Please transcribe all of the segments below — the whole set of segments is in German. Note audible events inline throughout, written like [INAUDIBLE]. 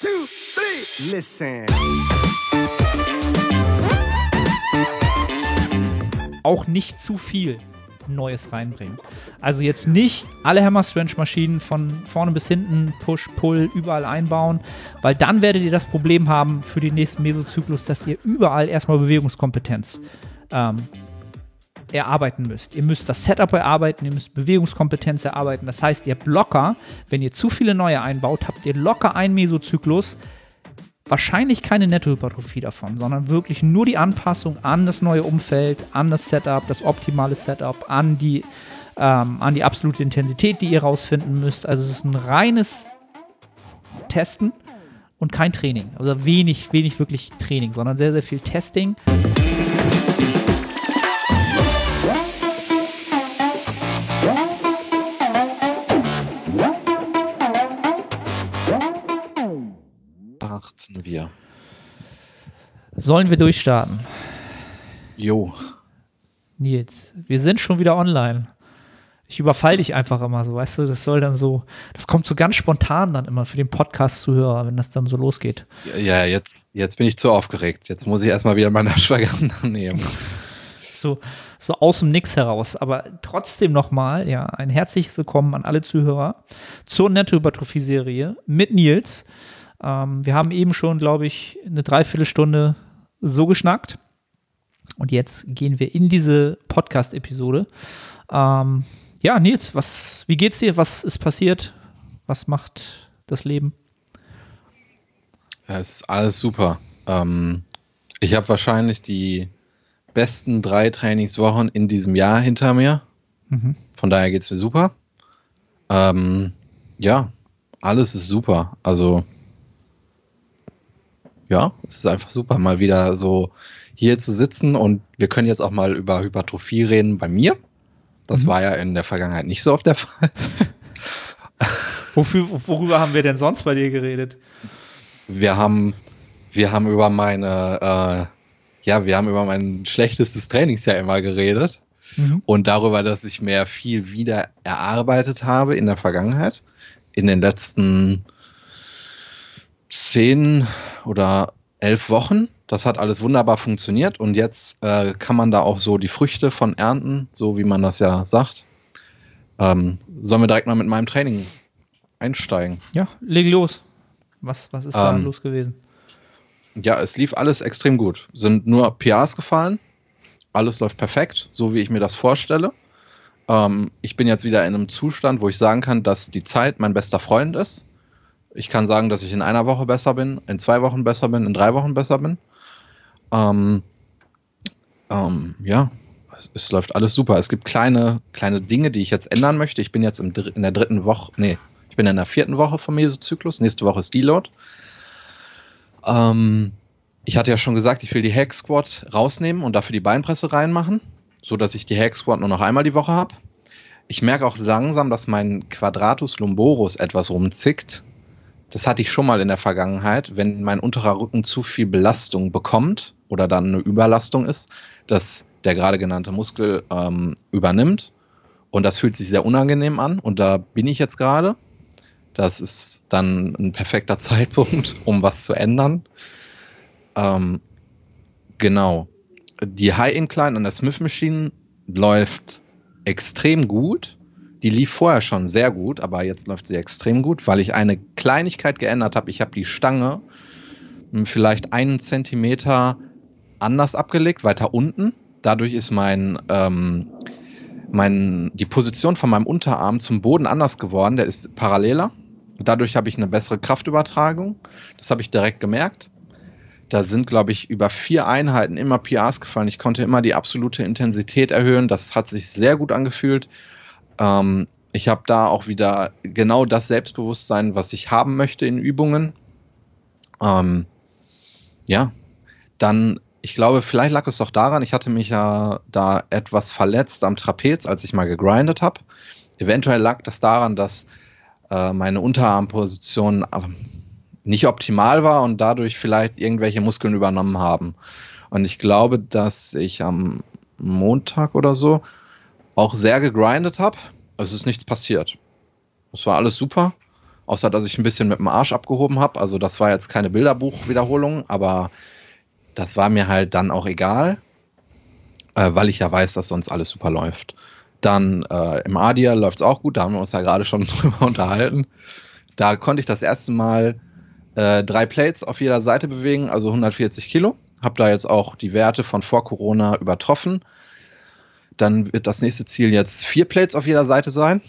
two, three. Listen. Auch nicht zu viel Neues reinbringen. Also jetzt nicht alle Hammer Strange Maschinen von vorne bis hinten, Push, Pull, überall einbauen, weil dann werdet ihr das Problem haben für den nächsten Mesozyklus, dass ihr überall erstmal Bewegungskompetenz ähm, erarbeiten müsst. Ihr müsst das Setup erarbeiten, ihr müsst Bewegungskompetenz erarbeiten. Das heißt, ihr habt locker, wenn ihr zu viele neue einbaut, habt ihr locker einen Mesozyklus, wahrscheinlich keine Nettohypertrophie davon, sondern wirklich nur die Anpassung an das neue Umfeld, an das Setup, das optimale Setup, an die, ähm, an die absolute Intensität, die ihr rausfinden müsst. Also es ist ein reines Testen und kein Training. Also wenig, wenig wirklich Training, sondern sehr, sehr viel Testing. Starten wir. Sollen wir durchstarten? Jo. Nils, wir sind schon wieder online. Ich überfall dich einfach immer so, weißt du, das soll dann so, das kommt so ganz spontan dann immer für den Podcast-Zuhörer, wenn das dann so losgeht. Ja, jetzt, jetzt bin ich zu aufgeregt. Jetzt muss ich erstmal wieder meine [LAUGHS] Ashwagandha nehmen. So, so aus dem Nix heraus. Aber trotzdem nochmal, ja, ein herzliches Willkommen an alle Zuhörer zur Nettohypertrophie-Serie mit Nils. Ähm, wir haben eben schon, glaube ich, eine Dreiviertelstunde so geschnackt. Und jetzt gehen wir in diese Podcast-Episode. Ähm, ja, Nils, was, wie geht's dir? Was ist passiert? Was macht das Leben? Ja, es ist alles super. Ähm, ich habe wahrscheinlich die besten drei Trainingswochen in diesem Jahr hinter mir. Mhm. Von daher geht es mir super. Ähm, ja, alles ist super. Also ja, es ist einfach super, mal wieder so hier zu sitzen und wir können jetzt auch mal über Hypertrophie reden bei mir. Das mhm. war ja in der Vergangenheit nicht so oft der Fall. [LAUGHS] Wofür, worüber haben wir denn sonst bei dir geredet? Wir haben, wir haben über meine, äh, ja, wir haben über mein schlechtestes Trainingsjahr immer geredet mhm. und darüber, dass ich mehr viel wieder erarbeitet habe in der Vergangenheit, in den letzten zehn oder elf Wochen. Das hat alles wunderbar funktioniert und jetzt äh, kann man da auch so die Früchte von ernten, so wie man das ja sagt. Ähm, sollen wir direkt mal mit meinem Training einsteigen? Ja, leg los. Was, was ist da ähm, los gewesen? Ja, es lief alles extrem gut. Sind nur PRs gefallen. Alles läuft perfekt, so wie ich mir das vorstelle. Ähm, ich bin jetzt wieder in einem Zustand, wo ich sagen kann, dass die Zeit mein bester Freund ist. Ich kann sagen, dass ich in einer Woche besser bin, in zwei Wochen besser bin, in drei Wochen besser bin. Ähm, ähm, ja, es, es, läuft alles super. Es gibt kleine, kleine Dinge, die ich jetzt ändern möchte. Ich bin jetzt im, in der dritten Woche, nee, ich bin in der vierten Woche vom Mesozyklus. Nächste Woche ist Deload. Ähm, ich hatte ja schon gesagt, ich will die Hack Squat rausnehmen und dafür die Beinpresse reinmachen, sodass ich die Hack Squat nur noch einmal die Woche habe. Ich merke auch langsam, dass mein Quadratus lumborum etwas rumzickt das hatte ich schon mal in der Vergangenheit, wenn mein unterer Rücken zu viel Belastung bekommt oder dann eine Überlastung ist, dass der gerade genannte Muskel ähm, übernimmt. Und das fühlt sich sehr unangenehm an. Und da bin ich jetzt gerade. Das ist dann ein perfekter [LAUGHS] Zeitpunkt, um was zu ändern. Ähm, genau. Die High Incline an der Smith Machine läuft extrem gut. Die lief vorher schon sehr gut, aber jetzt läuft sie extrem gut, weil ich eine Kleinigkeit geändert habe. Ich habe die Stange hm, vielleicht einen Zentimeter anders abgelegt, weiter unten. Dadurch ist mein, ähm, mein, die Position von meinem Unterarm zum Boden anders geworden. Der ist paralleler. Dadurch habe ich eine bessere Kraftübertragung. Das habe ich direkt gemerkt. Da sind, glaube ich, über vier Einheiten immer PRs gefallen. Ich konnte immer die absolute Intensität erhöhen. Das hat sich sehr gut angefühlt. Ähm, ich habe da auch wieder genau das Selbstbewusstsein, was ich haben möchte in Übungen. Ähm, ja, dann, ich glaube, vielleicht lag es doch daran, ich hatte mich ja da etwas verletzt am Trapez, als ich mal gegrindet habe. Eventuell lag das daran, dass äh, meine Unterarmposition äh, nicht optimal war und dadurch vielleicht irgendwelche Muskeln übernommen haben. Und ich glaube, dass ich am Montag oder so auch sehr gegrindet habe. Es ist nichts passiert. Es war alles super. außer dass ich ein bisschen mit dem Arsch abgehoben habe. Also das war jetzt keine Bilderbuchwiederholung, aber das war mir halt dann auch egal, äh, weil ich ja weiß, dass sonst alles super läuft. Dann äh, im Adia läuft es auch gut, da haben wir uns ja gerade schon [LAUGHS] drüber unterhalten. Da konnte ich das erste Mal äh, drei Plates auf jeder Seite bewegen, also 140 Kilo. Hab da jetzt auch die Werte von vor Corona übertroffen. Dann wird das nächste Ziel jetzt vier Plates auf jeder Seite sein.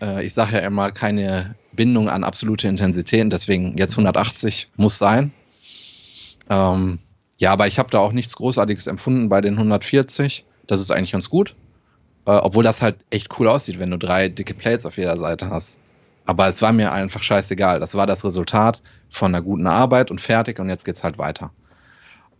Äh, ich sage ja immer keine Bindung an absolute Intensitäten, deswegen jetzt 180 muss sein. Ähm, ja, aber ich habe da auch nichts Großartiges empfunden bei den 140. Das ist eigentlich ganz gut. Äh, obwohl das halt echt cool aussieht, wenn du drei dicke Plates auf jeder Seite hast. Aber es war mir einfach scheißegal. Das war das Resultat von einer guten Arbeit und fertig und jetzt geht's halt weiter.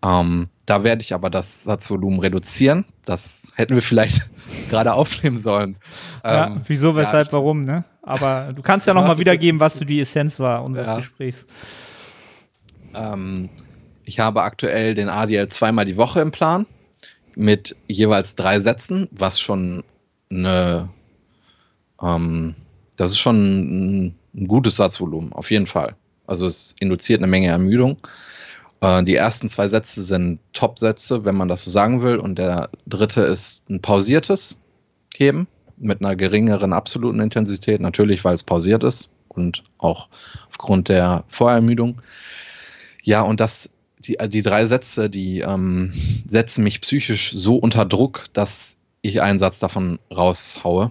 Ähm, da werde ich aber das Satzvolumen reduzieren. Das hätten wir vielleicht [LAUGHS] gerade aufnehmen sollen. Ja, ähm, wieso, weshalb, ja, warum, ne? Aber du kannst [LAUGHS] ja nochmal wiedergeben, was du die Essenz war unseres Ja. Gesprächs. Ähm, ich habe aktuell den ADL zweimal die Woche im Plan mit jeweils drei Sätzen, was schon eine, ähm, das ist schon ein, ein gutes Satzvolumen, auf jeden Fall. Also es induziert eine Menge Ermüdung. Äh, die ersten zwei Sätze sind Top-Sätze, wenn man das so sagen will, und der dritte ist ein pausiertes Heben mit einer geringeren absoluten Intensität, natürlich, weil es pausiert ist und auch aufgrund der Vorermüdung. Ja, und das, die, die drei Sätze, die ähm, setzen mich psychisch so unter Druck, dass ich einen Satz davon raushaue,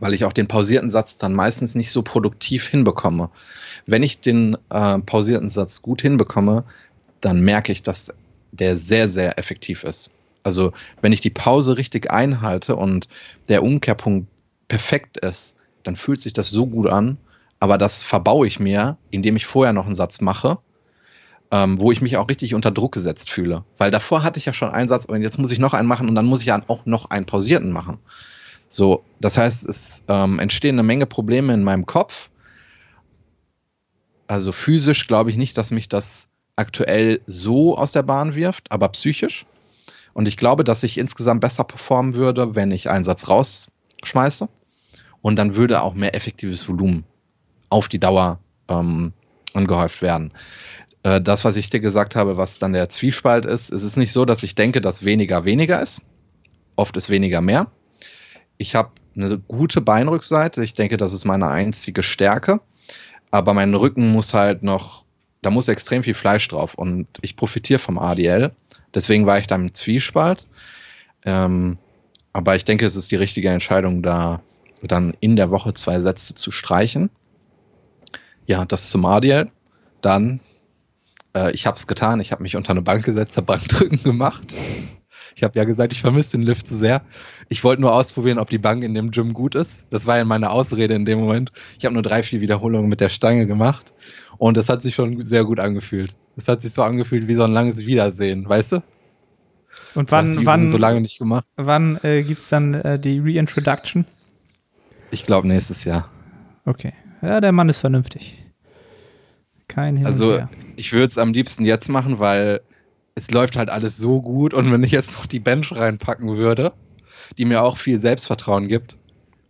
weil ich auch den pausierten Satz dann meistens nicht so produktiv hinbekomme. Wenn ich den äh, pausierten Satz gut hinbekomme, dann merke ich, dass der sehr, sehr effektiv ist. Also wenn ich die Pause richtig einhalte und der Umkehrpunkt perfekt ist, dann fühlt sich das so gut an, aber das verbaue ich mir, indem ich vorher noch einen Satz mache, ähm, wo ich mich auch richtig unter Druck gesetzt fühle. Weil davor hatte ich ja schon einen Satz und jetzt muss ich noch einen machen und dann muss ich ja auch noch einen pausierten machen. So, das heißt, es ähm, entstehen eine Menge Probleme in meinem Kopf. Also physisch glaube ich nicht, dass mich das aktuell so aus der Bahn wirft, aber psychisch. Und ich glaube, dass ich insgesamt besser performen würde, wenn ich einen Satz rausschmeiße. Und dann würde auch mehr effektives Volumen auf die Dauer ähm, angehäuft werden. Äh, das, was ich dir gesagt habe, was dann der Zwiespalt ist, es ist nicht so, dass ich denke, dass weniger weniger ist. Oft ist weniger mehr. Ich habe eine gute Beinrückseite. Ich denke, das ist meine einzige Stärke. Aber mein Rücken muss halt noch, da muss extrem viel Fleisch drauf. Und ich profitiere vom ADL. Deswegen war ich da im Zwiespalt. Ähm, aber ich denke, es ist die richtige Entscheidung, da dann in der Woche zwei Sätze zu streichen. Ja, das zum ADL. Dann, äh, ich habe es getan. Ich habe mich unter eine Bank gesetzt, habe Bankdrücken gemacht. Ich habe ja gesagt, ich vermisse den Lift zu sehr. Ich wollte nur ausprobieren, ob die Bank in dem Gym gut ist. Das war ja meine Ausrede in dem Moment. Ich habe nur drei, vier Wiederholungen mit der Stange gemacht und das hat sich schon sehr gut angefühlt. Es hat sich so angefühlt wie so ein langes Wiedersehen, weißt du? Und wann, Übung wann, so lange nicht gemacht. wann äh, gibt es dann äh, die Reintroduction? Ich glaube nächstes Jahr. Okay. Ja, der Mann ist vernünftig. Kein Hin Also ich würde es am liebsten jetzt machen, weil es läuft halt alles so gut und wenn ich jetzt noch die Bench reinpacken würde, die mir auch viel Selbstvertrauen gibt,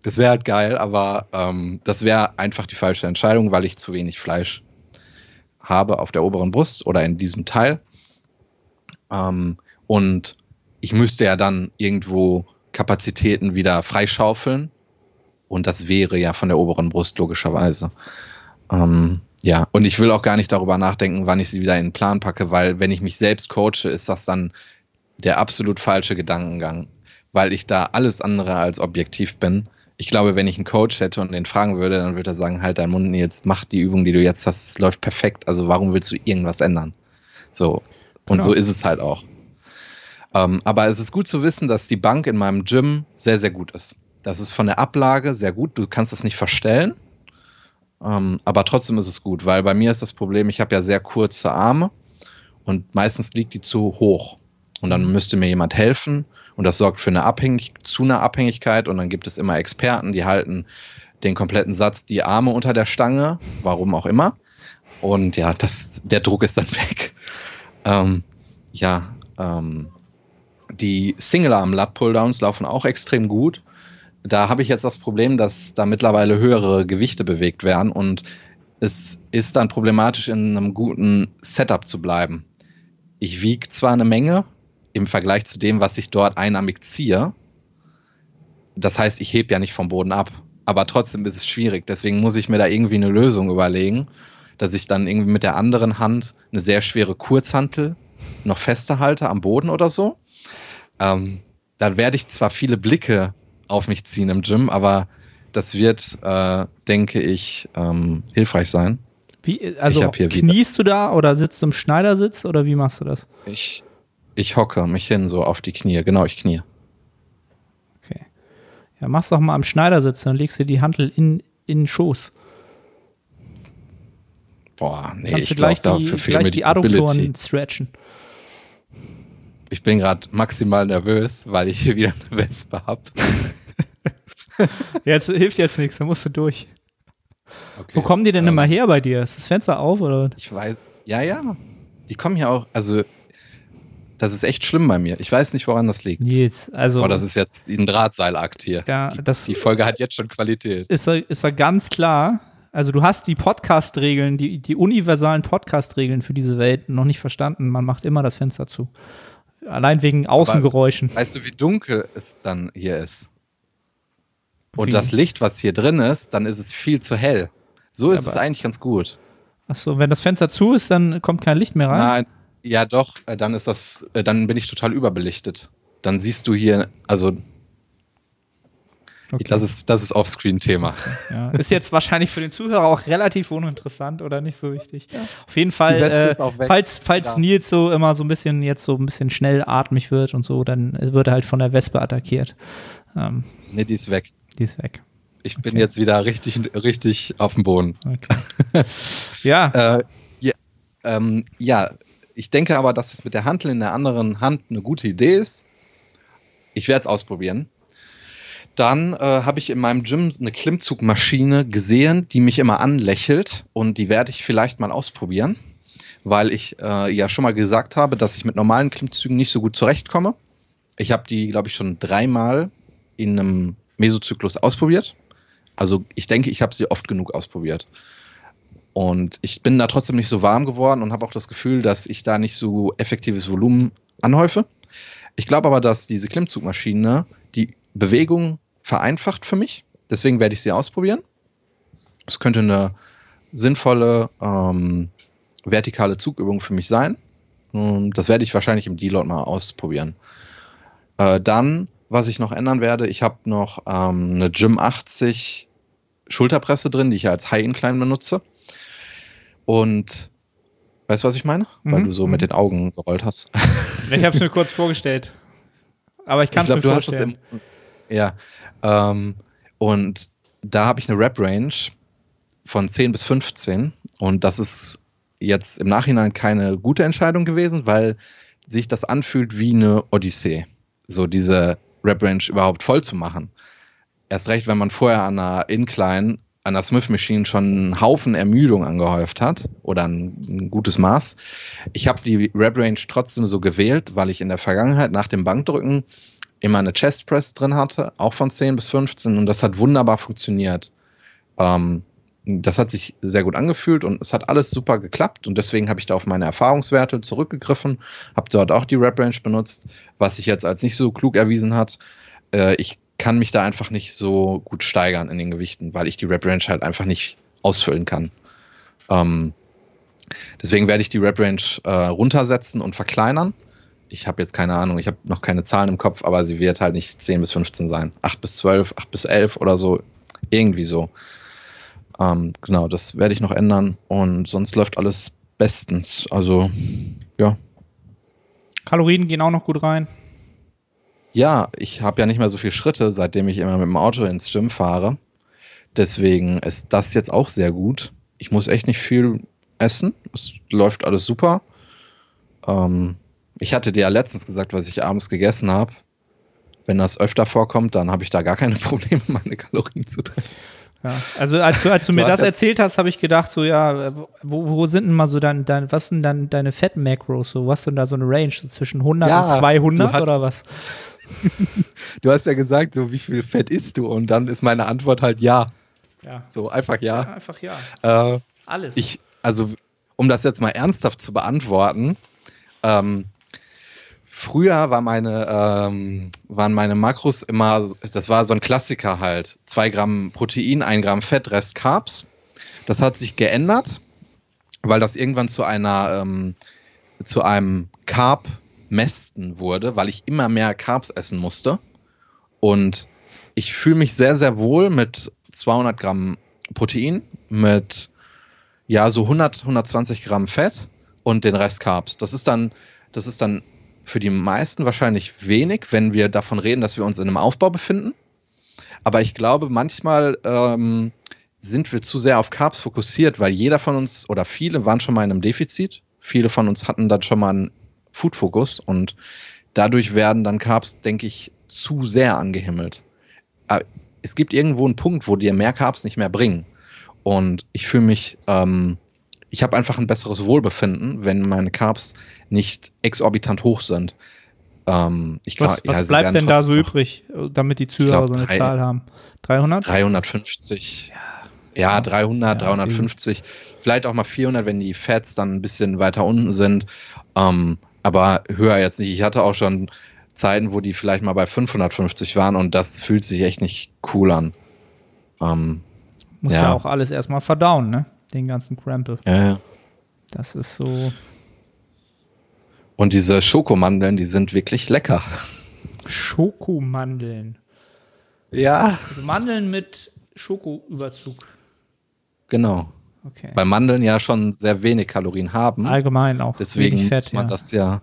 das wäre halt geil, aber ähm, das wäre einfach die falsche Entscheidung, weil ich zu wenig Fleisch habe auf der oberen Brust oder in diesem Teil. Ähm, und ich müsste ja dann irgendwo Kapazitäten wieder freischaufeln. Und das wäre ja von der oberen Brust logischerweise. Ähm, ja, und ich will auch gar nicht darüber nachdenken, wann ich sie wieder in den Plan packe, weil wenn ich mich selbst coache, ist das dann der absolut falsche Gedankengang, weil ich da alles andere als objektiv bin. Ich glaube, wenn ich einen Coach hätte und den fragen würde, dann würde er sagen, halt deinen Mund jetzt, mach die Übung, die du jetzt hast, es läuft perfekt. Also warum willst du irgendwas ändern? So. Und Genau. so ist es halt auch. Ähm, aber es ist gut zu wissen, dass die Bank in meinem Gym sehr, sehr gut ist. Das ist von der Ablage sehr gut. Du kannst das nicht verstellen. Ähm, aber trotzdem ist es gut, weil bei mir ist das Problem, ich habe ja sehr kurze Arme und meistens liegt die zu hoch. Und dann müsste mir jemand helfen und das sorgt für eine Abhängig zu einer Abhängigkeit und dann gibt es immer Experten, die halten den kompletten Satz die Arme unter der Stange, warum auch immer. Und ja, das, der Druck ist dann [LAUGHS] weg. Ähm, ja, ähm, die Single-Arm-Lat-Pulldowns laufen auch extrem gut. Da habe ich jetzt das Problem, dass da mittlerweile höhere Gewichte bewegt werden und es ist dann problematisch, in einem guten Setup zu bleiben. Ich wiege zwar eine Menge im Vergleich zu dem, was ich dort einarmig ziehe. Das heißt, ich hebe ja nicht vom Boden ab. Aber trotzdem ist es schwierig. Deswegen muss ich mir da irgendwie eine Lösung überlegen, dass ich dann irgendwie mit der anderen Hand eine sehr schwere Kurzhantel noch fester halte am Boden oder so. Ähm, dann werde ich zwar viele Blicke auf mich ziehen im Gym, aber das wird, äh, denke ich, ähm, hilfreich sein. Wie, also kniest du da oder sitzt du im Schneidersitz oder wie machst du das? Ich, ich hocke mich hin, so auf die Knie. Genau, ich knie. Okay. Ja, mach's doch mal am Schneidersitz, dann legst du die Hantel in, in den Schoß. Boah, nee, Kannst ich gleich glaub, die, dafür fehlt mir gleich die Adduktoren stretchen. Ich bin gerade maximal nervös, weil ich hier wieder eine Wespe habe. [LAUGHS] [LAUGHS] Jetzt hilft jetzt nichts, da musst du durch. Okay. Wo kommen die denn ähm, immer her bei dir? Ist das Fenster auf oder? Ich weiß, ja, ja. Die kommen hier auch, also das ist echt schlimm bei mir. Ich weiß nicht, woran das liegt. Nils, also Oh, das ist jetzt ein Drahtseilakt hier. Ja, die, das- die Folge hat jetzt schon Qualität. ist er, ist er ganz klar. Also du hast die Podcast-Regeln, die, die universalen Podcast-Regeln für diese Welt noch nicht verstanden. Man macht immer das Fenster zu. Allein wegen Außengeräuschen. Weißt du, wie dunkel es dann hier ist? Und Wie? das Licht, was hier drin ist, dann ist es viel zu hell. So ist Aber- es eigentlich ganz gut. Achso, wenn das Fenster zu ist, dann kommt kein Licht mehr rein. Nein, ja doch, äh, dann ist das, äh, dann bin ich total überbelichtet. Dann siehst du hier, also Okay. das ist, das ist Offscreen-Thema. Ja. Ist jetzt wahrscheinlich für den Zuhörer auch relativ uninteressant oder nicht so wichtig. Auf jeden Fall, äh, falls, falls Ja. Nils so immer so ein bisschen jetzt so ein bisschen schnell atmig wird und so, dann wird er halt von der Wespe attackiert. Ähm, Nee, die ist weg. Die ist weg. Ich bin Okay. jetzt wieder richtig, richtig auf dem Boden. Okay. ja, [LAUGHS] Äh, ja, ähm, ja, ich denke aber, dass es mit der Hantel in der anderen Hand eine gute Idee ist. Ich werde es ausprobieren. Dann äh, habe ich in meinem Gym eine Klimmzugmaschine gesehen, die mich immer anlächelt und die werde ich vielleicht mal ausprobieren, weil ich äh, ja schon mal gesagt habe, dass ich mit normalen Klimmzügen nicht so gut zurechtkomme. Ich habe die, glaube ich, schon dreimal in einem Mesozyklus ausprobiert. Also ich denke, ich habe sie oft genug ausprobiert. Und ich bin da trotzdem nicht so warm geworden und habe auch das Gefühl, dass ich da nicht so effektives Volumen anhäufe. Ich glaube aber, dass diese Klimmzugmaschine die Bewegung vereinfacht für mich. Deswegen werde ich sie ausprobieren. Es könnte eine sinnvolle ähm, vertikale Zugübung für mich sein. Und das werde ich wahrscheinlich im Deload mal ausprobieren. Äh, dann, was ich noch ändern werde, ich habe noch ähm, eine Gym 80 Schulterpresse drin, die ich ja als High Incline benutze. Und weißt du, was ich meine? Weil Mhm, du so mhm. mit den Augen gerollt hast. [LAUGHS] ich habe es mir kurz vorgestellt. Aber ich kann es ich mir glaube, du hast es vorstellen. im. Ja. Ähm, und da habe ich eine Rap-Range von 10 bis 15. Und das ist jetzt im Nachhinein keine gute Entscheidung gewesen, weil sich das anfühlt wie eine Odyssee. So diese Rap-Range überhaupt voll zu machen. Erst recht, wenn man vorher an einer Incline, an der Smith Machine schon einen Haufen Ermüdung angehäuft hat oder ein, ein gutes Maß. Ich habe die Rap-Range trotzdem so gewählt, weil ich in der Vergangenheit nach dem Bankdrücken immer eine Chest Press drin hatte, auch von 10 bis 15 und das hat wunderbar funktioniert. Ähm, das hat sich sehr gut angefühlt und es hat alles super geklappt und deswegen habe ich da auf meine Erfahrungswerte zurückgegriffen, habe dort auch die Rep Range benutzt, was sich jetzt als nicht so klug erwiesen hat. Äh, ich kann mich da einfach nicht so gut steigern in den Gewichten, weil ich die Rep Range halt einfach nicht ausfüllen kann. Ähm, deswegen werde ich die Rep Range äh, runtersetzen und verkleinern. Ich habe jetzt keine Ahnung, ich habe noch keine Zahlen im Kopf, aber sie wird halt nicht 10 bis 15 sein. 8 bis 12, 8 bis 11 oder so. Irgendwie so. Ähm, genau, das werde ich noch ändern und sonst läuft alles bestens. Also, ja. Kalorien gehen auch noch gut rein. Ja, ich habe ja nicht mehr so viele Schritte, seitdem ich immer mit dem Auto ins Gym fahre. Deswegen ist das jetzt auch sehr gut. Ich muss echt nicht viel essen. Es läuft alles super. Ähm, ich hatte dir ja letztens gesagt, was ich abends gegessen habe. Wenn das öfter vorkommt, dann habe ich da gar keine [LAUGHS] Probleme, meine Kalorien zu treffen. Ja, also als du, als du mir hast das erzählt hast, habe ich gedacht, so ja, wo, wo sind denn mal so dein, dein was sind dann deine Fett-Macros? So, was denn da so eine Range so zwischen 100 Ja, und 200 du hattest- oder was? [LAUGHS] du hast ja gesagt, so wie viel Fett isst du? Und dann ist meine Antwort halt ja. Ja. So einfach ja. ja einfach ja. Äh, Alles. ich, also, um das jetzt mal ernsthaft zu beantworten, ähm, früher war meine, ähm, waren meine Makros immer, das war so ein Klassiker halt. Zwei Gramm Protein, ein Gramm Fett, Rest Carbs. Das hat sich geändert, weil das irgendwann zu einer, ähm, zu einem Carb-Mästen wurde, weil ich immer mehr Carbs essen musste. Und ich fühle mich sehr, sehr wohl mit 200 Gramm Protein, mit ja so 100, 120 Gramm Fett und den Rest Carbs. Das ist dann, das ist dann für die meisten wahrscheinlich wenig, wenn wir davon reden, dass wir uns in einem Aufbau befinden. Aber ich glaube, manchmal ähm, sind wir zu sehr auf Carbs fokussiert, weil jeder von uns oder viele waren schon mal in einem Defizit. Viele von uns hatten dann schon mal einen Food-Fokus und dadurch werden dann Carbs, denke ich, zu sehr angehimmelt. Aber es gibt irgendwo einen Punkt, wo dir mehr Carbs nicht mehr bringen. Und ich fühle mich, ähm, ich habe einfach ein besseres Wohlbefinden, wenn meine Carbs nicht exorbitant hoch sind. Ähm, ich was was ja, bleibt denn da so übrig, damit die Zuhörer glaub, so eine drei- Zahl haben? 300? 350. Ja, 300, Ja, 350. Vielleicht auch mal 400, wenn die Fats dann ein bisschen weiter unten sind. Ähm, aber höher jetzt nicht. Ich hatte auch schon Zeiten, wo die vielleicht mal bei 550 waren und das fühlt sich echt nicht cool an. Ähm, Muss ja. Ja. auch alles erstmal verdauen, ne? Den ganzen Crample. ja, ja. Das ist so. Und diese Schokomandeln, die sind wirklich lecker. Schokomandeln. Ja, Also Mandeln mit Schokoüberzug. genau. Okay. Weil Mandeln ja schon sehr wenig Kalorien haben. Allgemein auch. Deswegen Fett, muss man ja. das ja,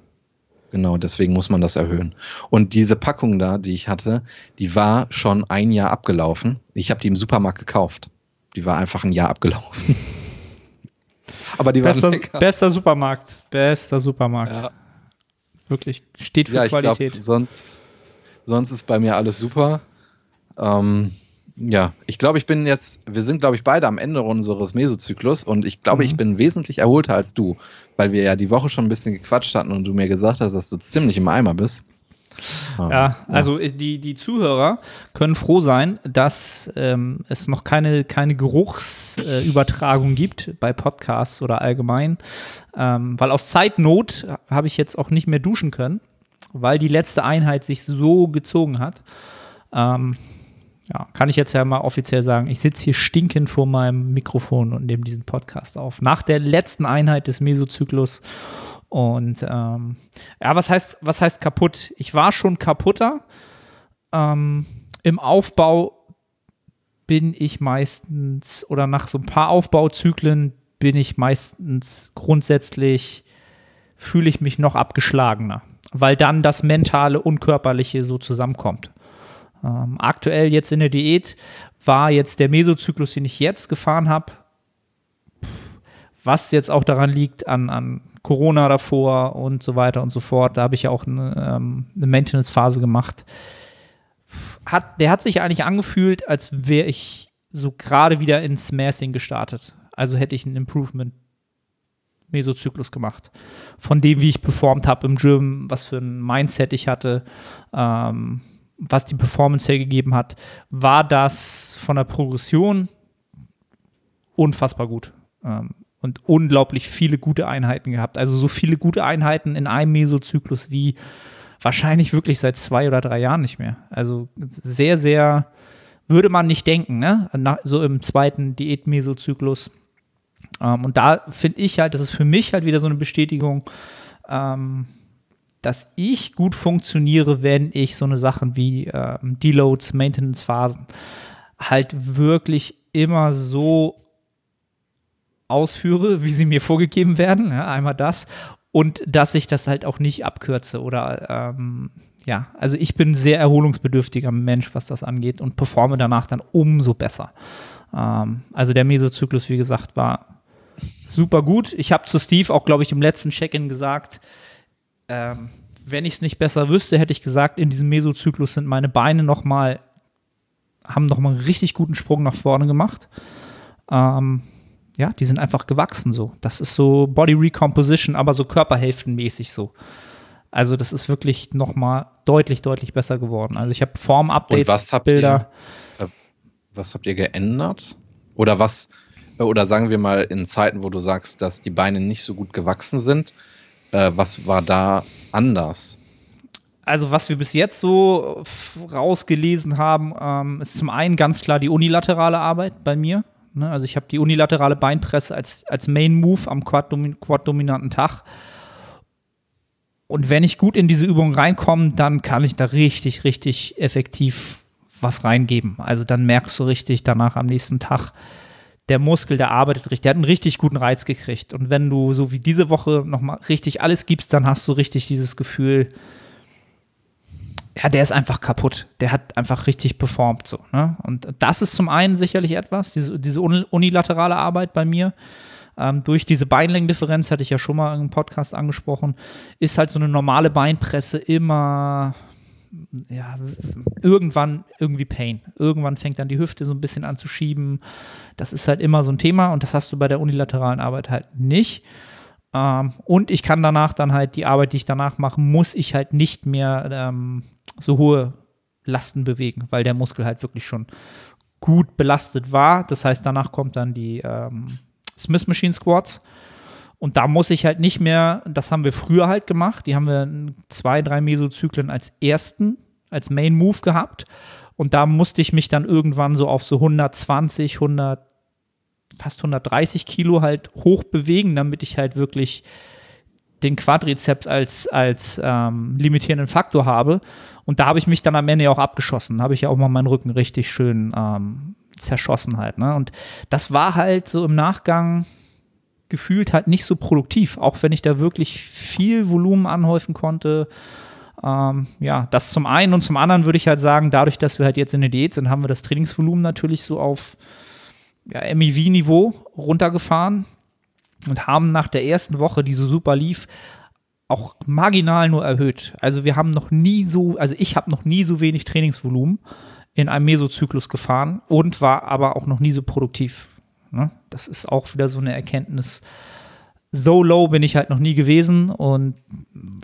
genau, deswegen muss man das erhöhen. Und diese Packung da, die ich hatte, die war schon ein Jahr abgelaufen. Ich habe die im Supermarkt gekauft. Die war einfach ein Jahr abgelaufen. [LAUGHS] Aber die war Bester, lecker. bester Supermarkt. Bester Supermarkt. Ja, Wirklich. Steht für ja Qualität. sonst, sonst ist bei mir alles super. Ähm, ja, ich glaube, ich bin jetzt, wir sind, glaube ich, beide am Ende unseres Mesozyklus und ich glaube, Mhm. ich bin wesentlich erholter als du, weil wir ja die Woche schon ein bisschen gequatscht hatten und du mir gesagt hast, dass du ziemlich im Eimer bist. Ähm, Ja, also äh, die, die Zuhörer können froh sein, dass ähm, es noch keine, keine Geruchsübertragung äh, gibt bei Podcasts oder allgemein. Ähm, weil aus Zeitnot habe ich jetzt auch nicht mehr duschen können, weil die letzte Einheit sich so gezogen hat. Ähm, ja, kann ich jetzt ja mal offiziell sagen, ich sitze hier stinkend vor meinem Mikrofon und nehme diesen Podcast auf. Nach der letzten Einheit des Mesozyklus. Und ähm, ja, was heißt, was heißt kaputt? Ich war schon kaputter. Ähm, Im Aufbau bin ich meistens, oder nach so ein paar Aufbauzyklen bin ich meistens grundsätzlich, fühle ich mich noch abgeschlagener, weil dann das Mentale und Körperliche so zusammenkommt. Ähm, aktuell jetzt in der Diät war jetzt der Mesozyklus, den ich jetzt gefahren habe, was jetzt auch daran liegt an, an Corona davor und so weiter und so fort. Da habe ich ja auch eine, ähm, eine Maintenance-Phase gemacht. Hat, der hat sich eigentlich angefühlt, als wäre ich so gerade wieder ins Smashing gestartet. Also hätte ich einen Improvement Mesozyklus gemacht. Von dem, wie ich performt habe im Gym, was für ein Mindset ich hatte, ähm, was die Performance hergegeben hat, war das von der Progression unfassbar gut. Ähm, und unglaublich viele gute Einheiten gehabt. Also so viele gute Einheiten in einem Mesozyklus wie wahrscheinlich wirklich seit zwei oder drei Jahren nicht mehr. Also sehr, sehr, würde man nicht denken, ne? So im zweiten Diät-Mesozyklus. Ähm, und da finde ich halt, das ist für mich halt wieder so eine Bestätigung, ähm, dass ich gut funktioniere, wenn ich so eine Sachen wie ähm, Deloads, Maintenance-Phasen halt wirklich immer so ausführe, wie sie mir vorgegeben werden. Ja, einmal das. Und dass ich das halt auch nicht abkürze oder ähm, ja, also ich bin sehr erholungsbedürftiger Mensch, was das angeht und performe danach dann umso besser. Ähm, also der Mesozyklus, wie gesagt, war super gut. Ich habe zu Steve auch, glaube ich, im letzten Check-in gesagt, ähm, wenn ich es nicht besser wüsste, hätte ich gesagt, in diesem Mesozyklus sind meine Beine noch mal, haben noch mal einen richtig guten Sprung nach vorne gemacht. Ähm, ja, die sind einfach gewachsen so. Das ist so Body Recomposition, aber so körperhälftenmäßig so. Also das ist wirklich nochmal deutlich, deutlich besser geworden. Also ich habe Form Update Und was habt Bilder. ihr, äh, was habt ihr geändert? Oder was, äh, oder sagen wir mal in Zeiten, wo du sagst, dass die Beine nicht so gut gewachsen sind, äh, was war da anders? Also was wir bis jetzt so f- rausgelesen haben, ähm, ist zum einen ganz klar die unilaterale Arbeit bei mir. Ne? Also ich habe die unilaterale Beinpresse als, als Main Move am quad-domin- quad-dominanten Tag. Und wenn ich gut in diese Übung reinkomme, dann kann ich da richtig, richtig effektiv was reingeben. Also dann merkst du richtig danach am nächsten Tag, der Muskel, der arbeitet richtig, der hat einen richtig guten Reiz gekriegt. Und wenn du so wie diese Woche nochmal richtig alles gibst, dann hast du richtig dieses Gefühl, ja, der ist einfach kaputt. Der hat einfach richtig performt so. Ne? Und das ist zum einen sicherlich etwas, diese, diese uni- unilaterale Arbeit bei mir. Ähm, durch diese Beinlängendifferenz, hatte ich ja schon mal im Podcast angesprochen, ist halt so eine normale Beinpresse immer ja, irgendwann irgendwie Pain. Irgendwann fängt dann die Hüfte so ein bisschen an zu schieben. Das ist halt immer so ein Thema und das hast du bei der unilateralen Arbeit halt nicht. Ähm, und ich kann danach dann halt die Arbeit, die ich danach mache, muss ich halt nicht mehr ähm, so hohe Lasten bewegen, weil der Muskel halt wirklich schon gut belastet war. Das heißt, danach kommt dann die ähm, Smith Machine Squats. Und da muss ich halt nicht mehr, das haben wir früher halt gemacht, die haben wir zwei, drei Mesozyklen als ersten, als Main Move gehabt. Und da musste ich mich dann irgendwann so auf so 120, 100, fast 130 Kilo halt hoch bewegen, damit ich halt wirklich den Quadrizeps als, als ähm, limitierenden Faktor habe. Und da habe ich mich dann am Ende auch abgeschossen. Habe ich ja auch mal meinen Rücken richtig schön ähm, zerschossen halt. Ne? Und das war halt so im Nachgang gefühlt halt nicht so produktiv, auch wenn ich da wirklich viel Volumen anhäufen konnte. Ähm, ja, das zum einen und zum anderen würde ich halt sagen, dadurch, dass wir halt jetzt in der Diät sind, haben wir das Trainingsvolumen natürlich so auf ja, MEV-Niveau runtergefahren und haben nach der ersten Woche, die so super lief, auch marginal nur erhöht. Also wir haben noch nie so, also ich habe noch nie so wenig Trainingsvolumen in einem Mesozyklus gefahren und war aber auch noch nie so produktiv. Ne? Das ist auch wieder so eine Erkenntnis. So low bin ich halt noch nie gewesen und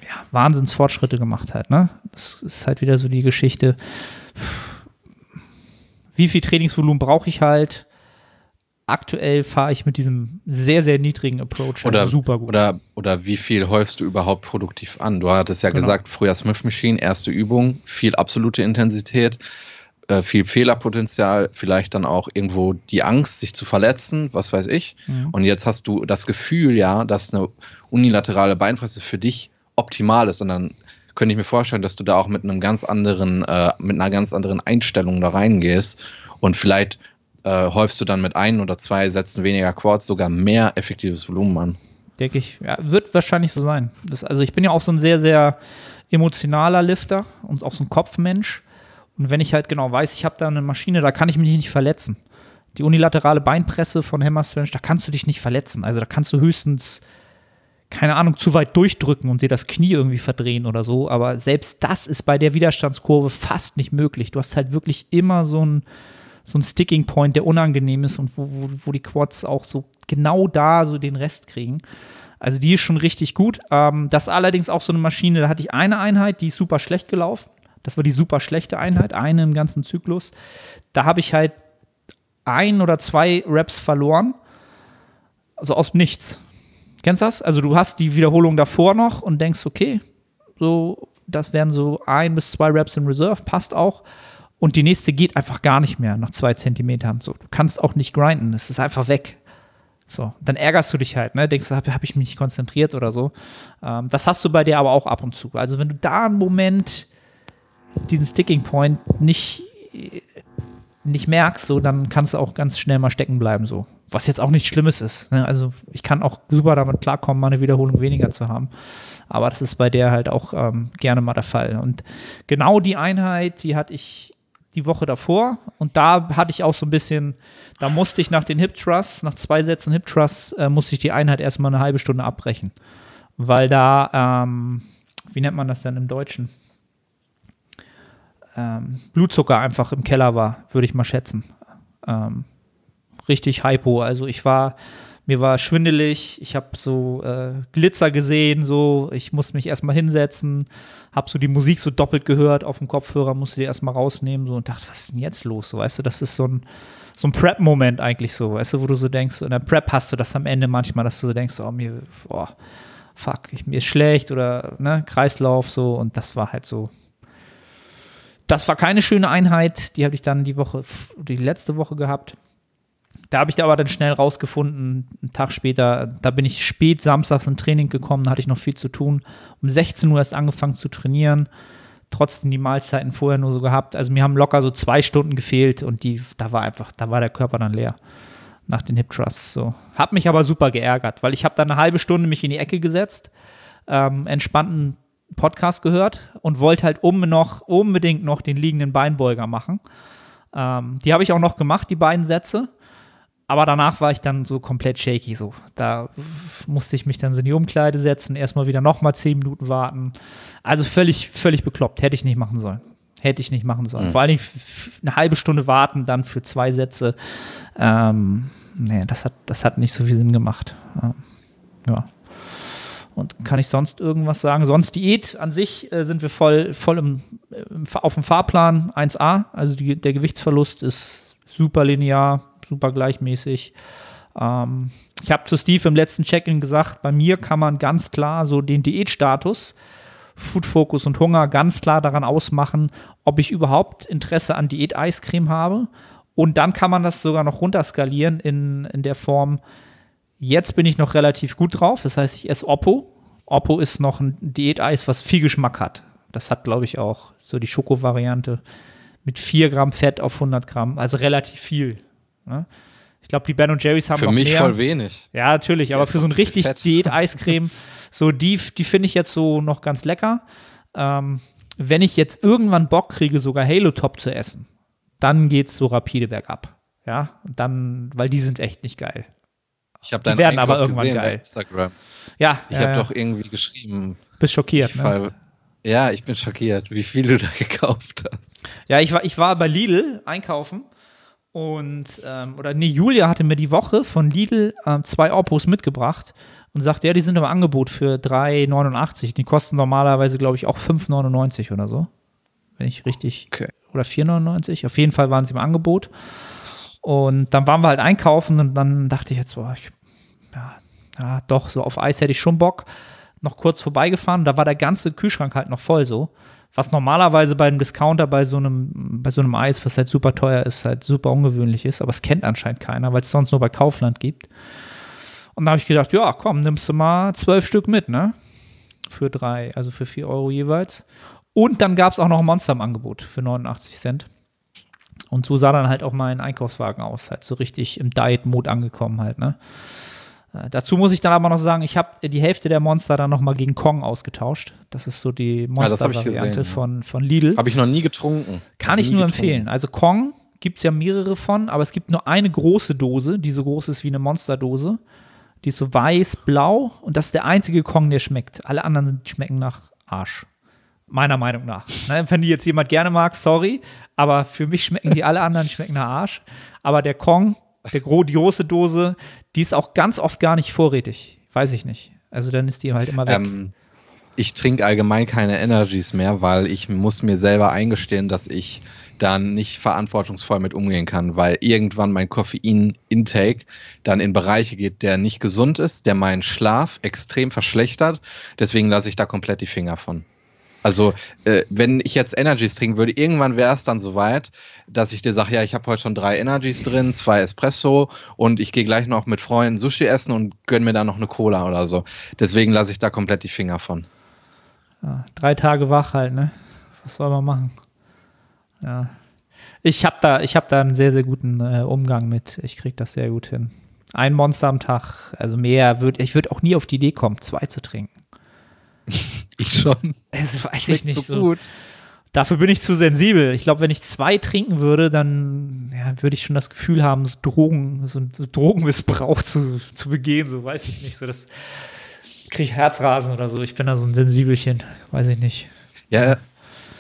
ja, Wahnsinnsfortschritte gemacht halt. Ne? Das ist halt wieder so die Geschichte. Wie viel Trainingsvolumen brauche ich halt? Aktuell fahre ich mit diesem sehr, sehr niedrigen Approach Oder, halt super gut. oder, oder wie viel häufst du überhaupt produktiv an? Du hattest ja Genau. gesagt, früher Smith Machine, erste Übung, viel absolute Intensität, äh, viel Fehlerpotenzial, vielleicht dann auch irgendwo die Angst, sich zu verletzen, was weiß ich. Mhm. Und jetzt hast du das Gefühl, ja, dass eine unilaterale Beinpresse für dich optimal ist. Und dann könnte ich mir vorstellen, dass du da auch mit einem ganz anderen, äh, mit einer ganz anderen Einstellung da reingehst und vielleicht äh, häufst du dann mit ein oder zwei Sätzen weniger Quads sogar mehr effektives Volumen an. Denke ich, ja, wird wahrscheinlich so sein. Das, also ich bin ja auch so ein sehr, sehr emotionaler Lifter und auch so ein Kopfmensch. Und wenn ich halt genau weiß, ich habe da eine Maschine, da kann ich mich nicht verletzen. Die unilaterale Beinpresse von Hammer Strange, da kannst du dich nicht verletzen. Also da kannst du höchstens, keine Ahnung, zu weit durchdrücken und dir das Knie irgendwie verdrehen oder so. Aber selbst das ist bei der Widerstandskurve fast nicht möglich. Du hast halt wirklich immer so ein, so ein Sticking Point, der unangenehm ist und wo, wo, wo die Quads auch so genau da so den Rest kriegen. Also die ist schon richtig gut. Ähm, das ist allerdings auch so eine Maschine, da hatte ich eine Einheit, die ist super schlecht gelaufen. Das war die super schlechte Einheit, eine im ganzen Zyklus. Da habe ich halt ein oder zwei Reps verloren. Also aus Nichts. Kennst du das? Also du hast die Wiederholung davor noch und denkst, okay, so, das wären so ein bis zwei Reps in Reserve, passt auch. Und die nächste geht einfach gar nicht mehr nach zwei Zentimetern. So, du kannst auch nicht grinden, es ist einfach weg. So, dann ärgerst du dich halt, ne? Denkst du, habe hab ich mich nicht konzentriert oder so. Ähm, das hast du bei dir aber auch ab und zu. Also, wenn du da einen Moment diesen Sticking Point nicht, nicht merkst, so, dann kannst du auch ganz schnell mal stecken bleiben, so. Was jetzt auch nichts Schlimmes ist. Ne? Also, ich kann auch super damit klarkommen, mal eine Wiederholung weniger zu haben. Aber das ist bei der halt auch ähm, gerne mal der Fall. Und genau die Einheit, die hatte ich die Woche davor und da hatte ich auch so ein bisschen, da musste ich nach den Hip Thrusts, nach zwei Sätzen Hip Thrusts, äh, musste ich die Einheit erstmal eine halbe Stunde abbrechen. Weil da, ähm, wie nennt man das denn im Deutschen? Ähm, Blutzucker einfach im Keller war, würde ich mal schätzen. Ähm, richtig hypo. Also ich war Mir war schwindelig, ich habe so äh, Glitzer gesehen, so. Ich musste mich erstmal hinsetzen, habe so die Musik so doppelt gehört. Auf dem Kopfhörer, musste die erstmal rausnehmen so. Und dachte, was ist denn jetzt los? So, weißt du, das ist so ein, so ein Prep-Moment eigentlich so, weißt du, wo du so denkst, in der Prep hast du das am Ende manchmal, dass du so denkst, oh mir, boah, fuck, ich, mir ist schlecht oder ne, Kreislauf so. Und das war halt so. Das war keine schöne Einheit, die habe ich dann die Woche, die letzte Woche gehabt. Da habe ich aber dann schnell rausgefunden, einen Tag später, da bin ich spät samstags im Training gekommen, da hatte ich noch viel zu tun. Um 16 Uhr erst angefangen zu trainieren, trotzdem die Mahlzeiten vorher nur so gehabt. Also mir haben locker so zwei Stunden gefehlt und die, da war einfach, da war der Körper dann leer nach den Hip Trusts. So. Hab mich aber super geärgert, weil ich habe dann eine halbe Stunde mich in die Ecke gesetzt, ähm, entspannten Podcast gehört und wollte halt um noch, unbedingt noch den liegenden Beinbeuger machen. Ähm, die habe ich auch noch gemacht, die beiden Sätze. Aber danach war ich dann so komplett shaky. So. Da musste ich mich dann in die Umkleide setzen, erstmal wieder nochmal zehn Minuten warten. Also völlig, völlig bekloppt. Hätte ich nicht machen sollen. Hätte ich nicht machen sollen. Mhm. Vor allen Dingen eine halbe Stunde warten, dann für zwei Sätze. Ähm, nee, das hat, das hat nicht so viel Sinn gemacht. Ja. Und kann ich sonst irgendwas sagen? Sonst Diät an sich äh, sind wir voll, voll im, im, auf dem Fahrplan 1a. Also die, der Gewichtsverlust ist super linear super gleichmäßig. Ähm, ich habe zu Steve im letzten Check-in gesagt, bei mir kann man ganz klar so den Diätstatus, Food Focus und Hunger ganz klar daran ausmachen, ob ich überhaupt Interesse an Diät-Eiscreme habe. Und dann kann man das sogar noch runterskalieren in, in der Form, jetzt bin ich noch relativ gut drauf. Das heißt, ich esse Oppo. Oppo ist noch ein Diäteis, was viel Geschmack hat. Das hat, glaube ich, auch so die Schoko-Variante mit 4 Gramm Fett auf 100 Gramm, also relativ viel. Ne? Ich glaube, die Ben Jerry's haben für noch mich mehr. voll wenig. Ja, natürlich, aber für so ein richtig Diät-Eiscreme, [LAUGHS] so die, die finde ich jetzt so noch ganz lecker. Ähm, wenn ich jetzt irgendwann Bock kriege, sogar Halo Top zu essen, dann geht es so rapide bergab. Ja, dann, weil die sind echt nicht geil. Ich habe deinen werden Einkauf aber irgendwann geil. Instagram. Ja, ich äh, habe doch irgendwie geschrieben. Bist schockiert, ne? Fall, ja, ich bin schockiert, wie viel du da [LAUGHS] gekauft hast. Ja, ich war, ich war bei Lidl einkaufen und, ähm, oder nee, Julia hatte mir die Woche von Lidl ähm, zwei Oppos mitgebracht und sagte, ja, die sind im Angebot für 3,89. Die kosten normalerweise, glaube ich, auch 5,99 oder so. Wenn ich richtig. Okay. Oder 4,99. Auf jeden Fall waren sie im Angebot. Und dann waren wir halt einkaufen und dann dachte ich jetzt, boah, ich, ja, ja, doch, so auf Eis hätte ich schon Bock. Noch kurz vorbeigefahren, da war der ganze Kühlschrank halt noch voll so was normalerweise bei einem Discounter bei so einem, bei so einem Eis, was halt super teuer ist, halt super ungewöhnlich ist, aber es kennt anscheinend keiner, weil es sonst nur bei Kaufland gibt. Und da habe ich gedacht, ja, komm, nimmst du mal zwölf Stück mit, ne? Für drei, also für vier Euro jeweils. Und dann gab es auch noch ein Monster im Angebot für 89 Cent. Und so sah dann halt auch mein Einkaufswagen aus, halt so richtig im Diet-Mode angekommen halt, ne? Äh, dazu muss ich dann aber noch sagen, ich habe die Hälfte der Monster dann nochmal gegen Kong ausgetauscht. Das ist so die Monster-Variante ja, von, von Lidl. Habe ich noch nie getrunken. Kann ich nur getrunken. empfehlen. Also Kong gibt es ja mehrere von, aber es gibt nur eine große Dose, die so groß ist wie eine Monsterdose. Die ist so weiß-blau und das ist der einzige Kong, der schmeckt. Alle anderen schmecken nach Arsch. Meiner Meinung nach. Ne, wenn die jetzt jemand gerne mag, sorry, aber für mich schmecken die alle anderen schmecken nach Arsch. Aber der Kong, der große Dose, die ist auch ganz oft gar nicht vorrätig. Weiß ich nicht. Also dann ist die halt immer weg. Ähm, ich trinke allgemein keine Energies mehr, weil ich muss mir selber eingestehen, dass ich dann nicht verantwortungsvoll mit umgehen kann, weil irgendwann mein Koffein-Intake dann in Bereiche geht, der nicht gesund ist, der meinen Schlaf extrem verschlechtert. Deswegen lasse ich da komplett die Finger von. Also, äh, wenn ich jetzt Energies trinken würde, irgendwann wäre es dann soweit, dass ich dir sage, ja, ich habe heute schon drei Energies drin, zwei Espresso und ich gehe gleich noch mit Freunden Sushi essen und gönne mir dann noch eine Cola oder so. Deswegen lasse ich da komplett die Finger von. Ja, drei Tage wach halt, ne? Was soll man machen? Ja. Ich habe da, hab da einen sehr, sehr guten äh, Umgang mit. Ich kriege das sehr gut hin. Ein Monster am Tag, also mehr würde, ich würde auch nie auf die Idee kommen, zwei zu trinken. [LAUGHS] ich schon. Es weiß ich nicht so, so gut. Dafür bin ich zu sensibel. Ich glaube, wenn ich zwei trinken würde, dann ja, würde ich schon das Gefühl haben, so Drogen, so, so Drogenmissbrauch zu, zu begehen, so weiß ich nicht. So das kriege ich Herzrasen oder so. Ich bin da so ein Sensibelchen, weiß ich nicht. Ja,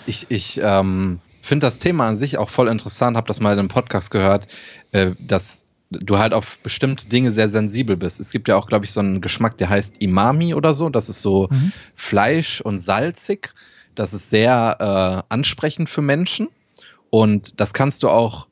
ich, ich ähm, finde das Thema an sich auch voll interessant, habe das mal in einem Podcast gehört, äh, dass du halt auf bestimmte Dinge sehr sensibel bist. Es gibt ja auch, glaube ich, so einen Geschmack, der heißt Imami oder so. Das ist so mhm. Fleisch und salzig. Das ist sehr äh, ansprechend für Menschen. Und das kannst du auch,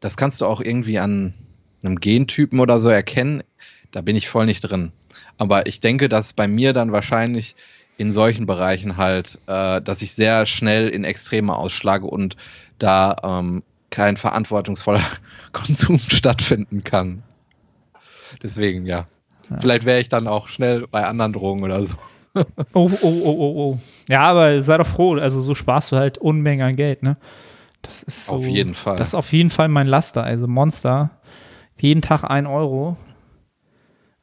das kannst du auch irgendwie an einem Gentypen oder so erkennen. Da bin ich voll nicht drin. Aber ich denke, dass bei mir dann wahrscheinlich in solchen Bereichen halt, äh, dass ich sehr schnell in Extreme ausschlage und da ähm, kein verantwortungsvoller [LAUGHS] Konsum stattfinden kann. Deswegen, ja. ja. Vielleicht wäre ich dann auch schnell bei anderen Drogen oder so. [LAUGHS] oh, oh, oh, oh, oh. Ja, aber sei doch froh, also so sparst du halt Unmengen an Geld, ne? Das ist so, auf jeden Fall. Das ist auf jeden Fall mein Laster, also Monster. Jeden Tag ein Euro.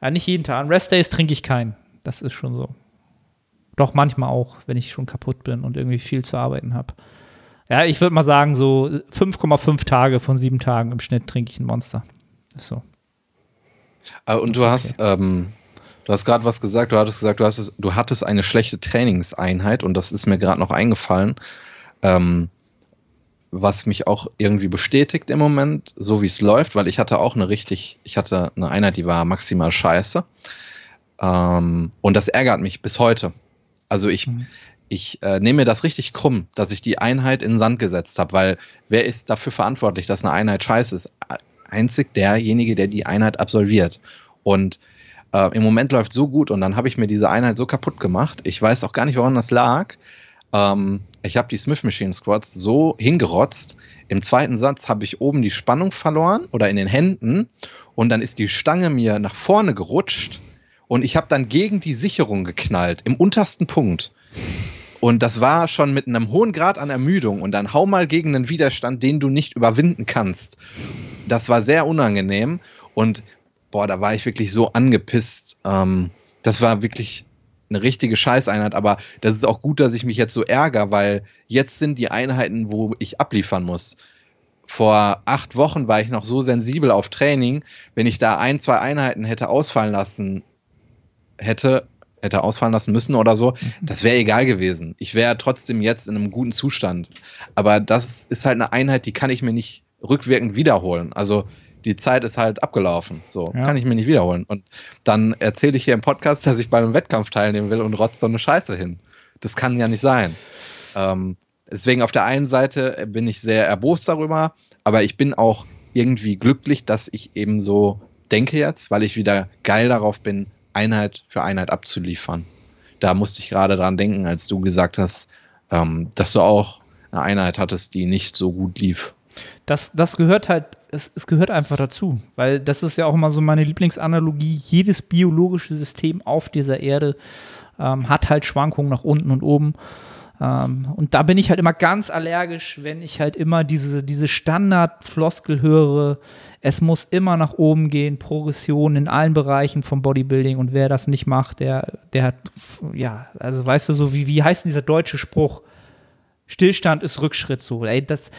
Ja, nicht jeden Tag. An Restdays trinke ich keinen. Das ist schon so. Doch manchmal auch, wenn ich schon kaputt bin und irgendwie viel zu arbeiten habe. Ja, ich würde mal sagen, so 5,5 Tage von sieben Tagen im Schnitt trinke ich ein Monster. Ist so. Ah, und du okay. hast, ähm, du hast gerade was gesagt, du hattest gesagt, du, hast, du hattest eine schlechte Trainingseinheit und das ist mir gerade noch eingefallen. Ähm, was mich auch irgendwie bestätigt im Moment, so wie es läuft, weil ich hatte auch eine richtig, ich hatte eine Einheit, die war maximal scheiße. Ähm, und das ärgert mich bis heute. Also ich, mhm ich äh, nehme mir das richtig krumm, dass ich die Einheit in den Sand gesetzt habe, weil wer ist dafür verantwortlich, dass eine Einheit scheiße ist? Einzig derjenige, der die Einheit absolviert. Und äh, im Moment läuft so gut und dann habe ich mir diese Einheit so kaputt gemacht. Ich weiß auch gar nicht, woran das lag. Ähm, ich habe die Smith Machine Squats so hingerotzt. Im zweiten Satz habe ich oben die Spannung verloren oder in den Händen und dann ist die Stange mir nach vorne gerutscht und ich habe dann gegen die Sicherung geknallt, im untersten Punkt. Und das war schon mit einem hohen Grad an Ermüdung und dann hau mal gegen einen Widerstand, den du nicht überwinden kannst. Das war sehr unangenehm und boah, da war ich wirklich so angepisst. Ähm, das war wirklich eine richtige Scheißeinheit, aber das ist auch gut, dass ich mich jetzt so ärgere, weil jetzt sind die Einheiten, wo ich abliefern muss. Vor acht Wochen war ich noch so sensibel auf Training, wenn ich da ein, zwei Einheiten hätte ausfallen lassen hätte, hätte ausfallen lassen müssen oder so, mhm. das wäre egal gewesen. Ich wäre trotzdem jetzt in einem guten Zustand. Aber das ist halt eine Einheit, die kann ich mir nicht rückwirkend wiederholen. Also die Zeit ist halt abgelaufen. So, ja. kann ich mir nicht wiederholen. Und dann erzähle ich hier im Podcast, dass ich bei einem Wettkampf teilnehmen will und rotzt so eine Scheiße hin. Das kann ja nicht sein. Ähm, deswegen auf der einen Seite bin ich sehr erbost darüber, aber ich bin auch irgendwie glücklich, dass ich eben so denke jetzt, weil ich wieder geil darauf bin, Einheit für Einheit abzuliefern. Da musste ich gerade dran denken, als du gesagt hast, ähm, dass du auch eine Einheit hattest, die nicht so gut lief. Das, das gehört halt, es, es gehört einfach dazu, weil das ist ja auch immer so meine Lieblingsanalogie. Jedes biologische System auf dieser Erde ähm, hat halt Schwankungen nach unten und oben. Ähm, und da bin ich halt immer ganz allergisch, wenn ich halt immer diese, diese Standardfloskel höre, es muss immer nach oben gehen, Progression in allen Bereichen vom Bodybuilding und wer das nicht macht, der, der hat, ja, also weißt du so, wie, wie heißt dieser deutsche Spruch? Stillstand ist Rückschritt so, ey, das,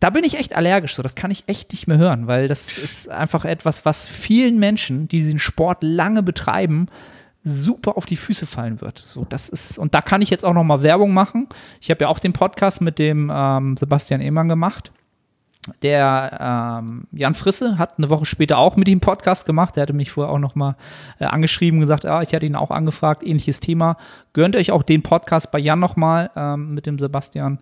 da bin ich echt allergisch so, das kann ich echt nicht mehr hören, weil das ist einfach etwas, was vielen Menschen, die diesen Sport lange betreiben, super auf die Füße fallen wird. So, das ist, und da kann ich jetzt auch noch mal Werbung machen. Ich habe ja auch den Podcast mit dem ähm, Sebastian Ehmann gemacht. Der ähm, Jan Frisse hat eine Woche später auch mit ihm Podcast gemacht. Der hatte mich vorher auch noch mal äh, angeschrieben und gesagt, ah, ich hatte ihn auch angefragt, ähnliches Thema. Gönnt euch auch den Podcast bei Jan noch mal ähm, mit dem Sebastian.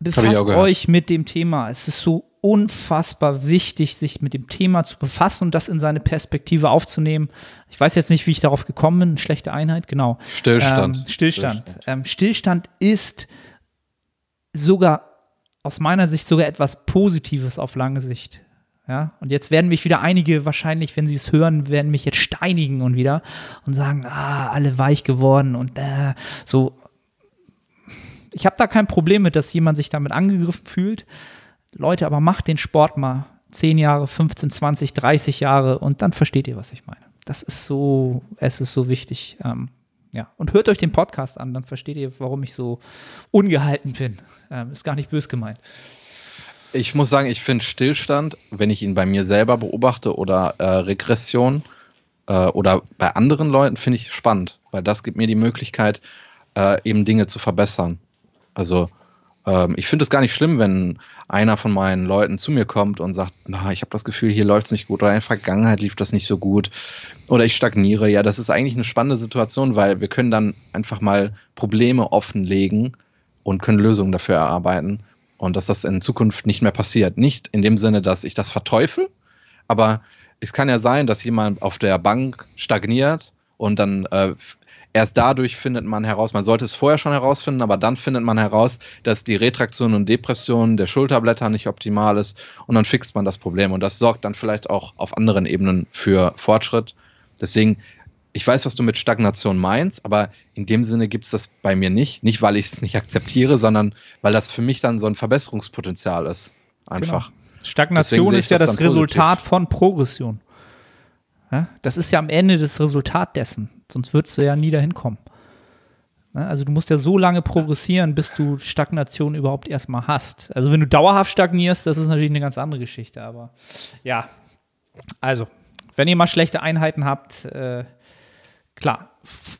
Befasst euch mit dem Thema. Es ist so unfassbar wichtig, sich mit dem Thema zu befassen und das in seine Perspektive aufzunehmen. Ich weiß jetzt nicht, wie ich darauf gekommen bin. Schlechte Einheit, genau. Stillstand. Ähm, Stillstand. Stillstand. Ähm, Stillstand ist sogar aus meiner Sicht sogar etwas Positives auf lange Sicht. Ja, und jetzt werden mich wieder einige wahrscheinlich, wenn sie es hören, werden mich jetzt steinigen und wieder und sagen, ah, alle weich geworden und äh, so. Ich habe da kein Problem mit, dass jemand sich damit angegriffen fühlt. Leute, aber macht den Sport mal 10 Jahre, 15, 20, 30 Jahre und dann versteht ihr, was ich meine. Das ist so, es ist so wichtig. Ähm, ja, und hört euch den Podcast an, dann versteht ihr, warum ich so ungehalten bin. Ähm, ist gar nicht bös gemeint. Ich muss sagen, ich finde Stillstand, wenn ich ihn bei mir selber beobachte oder äh, Regression äh, oder bei anderen Leuten, finde ich spannend, weil das gibt mir die Möglichkeit, äh, eben Dinge zu verbessern. Also ähm, ich finde es gar nicht schlimm, wenn einer von meinen Leuten zu mir kommt und sagt, na, ich habe das Gefühl, hier läuft es nicht gut oder in der Vergangenheit lief das nicht so gut oder ich stagniere. Ja, das ist eigentlich eine spannende Situation, weil wir können dann einfach mal Probleme offenlegen und können Lösungen dafür erarbeiten und dass das in Zukunft nicht mehr passiert. Nicht in dem Sinne, dass ich das verteufel, aber es kann ja sein, dass jemand auf der Bank stagniert und dann äh, erst dadurch findet man heraus, man sollte es vorher schon herausfinden, aber dann findet man heraus, dass die Retraktion und Depression der Schulterblätter nicht optimal ist und dann fixt man das Problem und das sorgt dann vielleicht auch auf anderen Ebenen für Fortschritt. Deswegen, ich weiß, was du mit Stagnation meinst, aber in dem Sinne gibt es das bei mir nicht. Nicht, weil ich es nicht akzeptiere, sondern weil das für mich dann so ein Verbesserungspotenzial ist. Einfach. Genau. Stagnation ist ja das, das Resultat von Progression. Ja, das ist ja am Ende das Resultat dessen. Sonst würdest du ja nie dahin kommen. Ja, also du musst ja so lange progressieren, bis du Stagnation überhaupt erstmal hast. Also wenn du dauerhaft stagnierst, das ist natürlich eine ganz andere Geschichte. Aber ja, also wenn ihr mal schlechte Einheiten habt, äh, klar,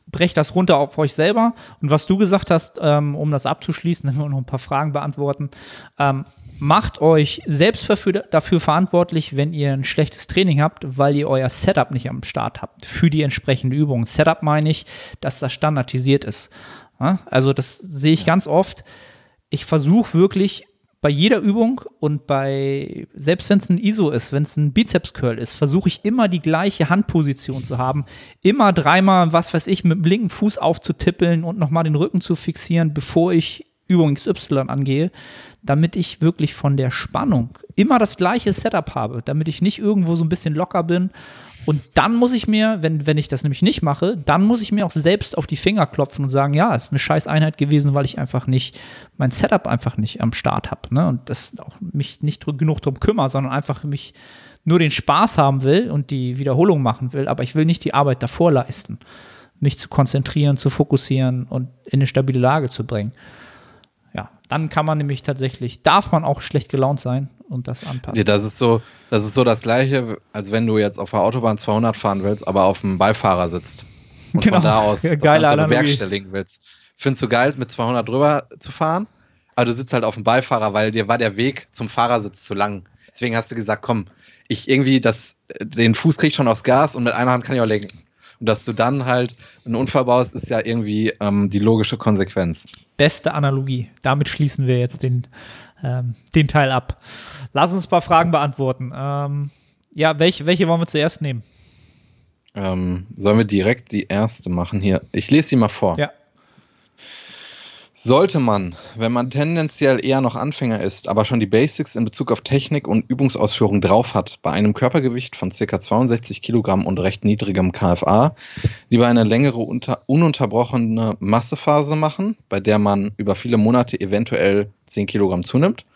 brecht das runter auf euch selber. Und was du gesagt hast, ähm, um das abzuschließen, [LAUGHS] dann wir noch ein paar Fragen beantworten. Ähm, macht euch selbst dafür, verantwortlich, wenn ihr ein schlechtes Training habt, weil ihr euer Setup nicht am Start habt für die entsprechende Übung. Setup meine ich, dass das standardisiert ist. Also das sehe ich ganz oft. Ich versuche wirklich bei jeder Übung und bei, selbst wenn es ein ISO ist, wenn es ein Bizeps-Curl ist, versuche ich immer die gleiche Handposition zu haben. Immer dreimal, was weiß ich, mit dem linken Fuß aufzutippeln und nochmal den Rücken zu fixieren, bevor ich Übung XY angehe, damit ich wirklich von der Spannung immer das gleiche Setup habe, damit ich nicht irgendwo so ein bisschen locker bin. Und dann muss ich mir, wenn, wenn ich das nämlich nicht mache, dann muss ich mir auch selbst auf die Finger klopfen und sagen, ja, es ist eine scheiß Einheit gewesen, weil ich einfach nicht, mein Setup einfach nicht am Start habe. Ne? Und das auch mich nicht genug drum kümmere, sondern einfach mich nur den Spaß haben will und die Wiederholung machen will, aber ich will nicht die Arbeit davor leisten, mich zu konzentrieren, zu fokussieren und in eine stabile Lage zu bringen. Dann kann man nämlich tatsächlich, darf man auch schlecht gelaunt sein und das anpassen. Ja, das ist so, das ist so das Gleiche, als wenn du jetzt auf der Autobahn 200 fahren willst, aber auf dem Beifahrer sitzt. Und genau. von da aus [LAUGHS] das Ganze bewerkstelligen willst. Findest du geil, mit 200 drüber zu fahren? Aber du sitzt halt auf dem Beifahrer, weil dir war der Weg zum Fahrersitz zu lang. Deswegen hast du gesagt, komm, ich irgendwie das, den Fuß krieg ich schon aufs Gas und mit einer Hand kann ich auch lenken. Und dass du dann halt einen Unfall baust, ist ja irgendwie ähm, die logische Konsequenz. Beste Analogie. Damit schließen wir jetzt den, ähm, den Teil ab. Lass uns ein paar Fragen beantworten. Ähm, ja, welche, welche wollen wir zuerst nehmen? Ähm, sollen wir direkt die erste machen hier? Ich lese sie mal vor. Ja. Sollte man, wenn man tendenziell eher noch Anfänger ist, aber schon die Basics in Bezug auf Technik und Übungsausführung drauf hat, bei einem Körpergewicht von ca. 62 Kilogramm und recht niedrigem KFA, lieber eine längere unter, ununterbrochene Massephase machen, bei der man über viele Monate eventuell 10 Kilogramm zunimmt?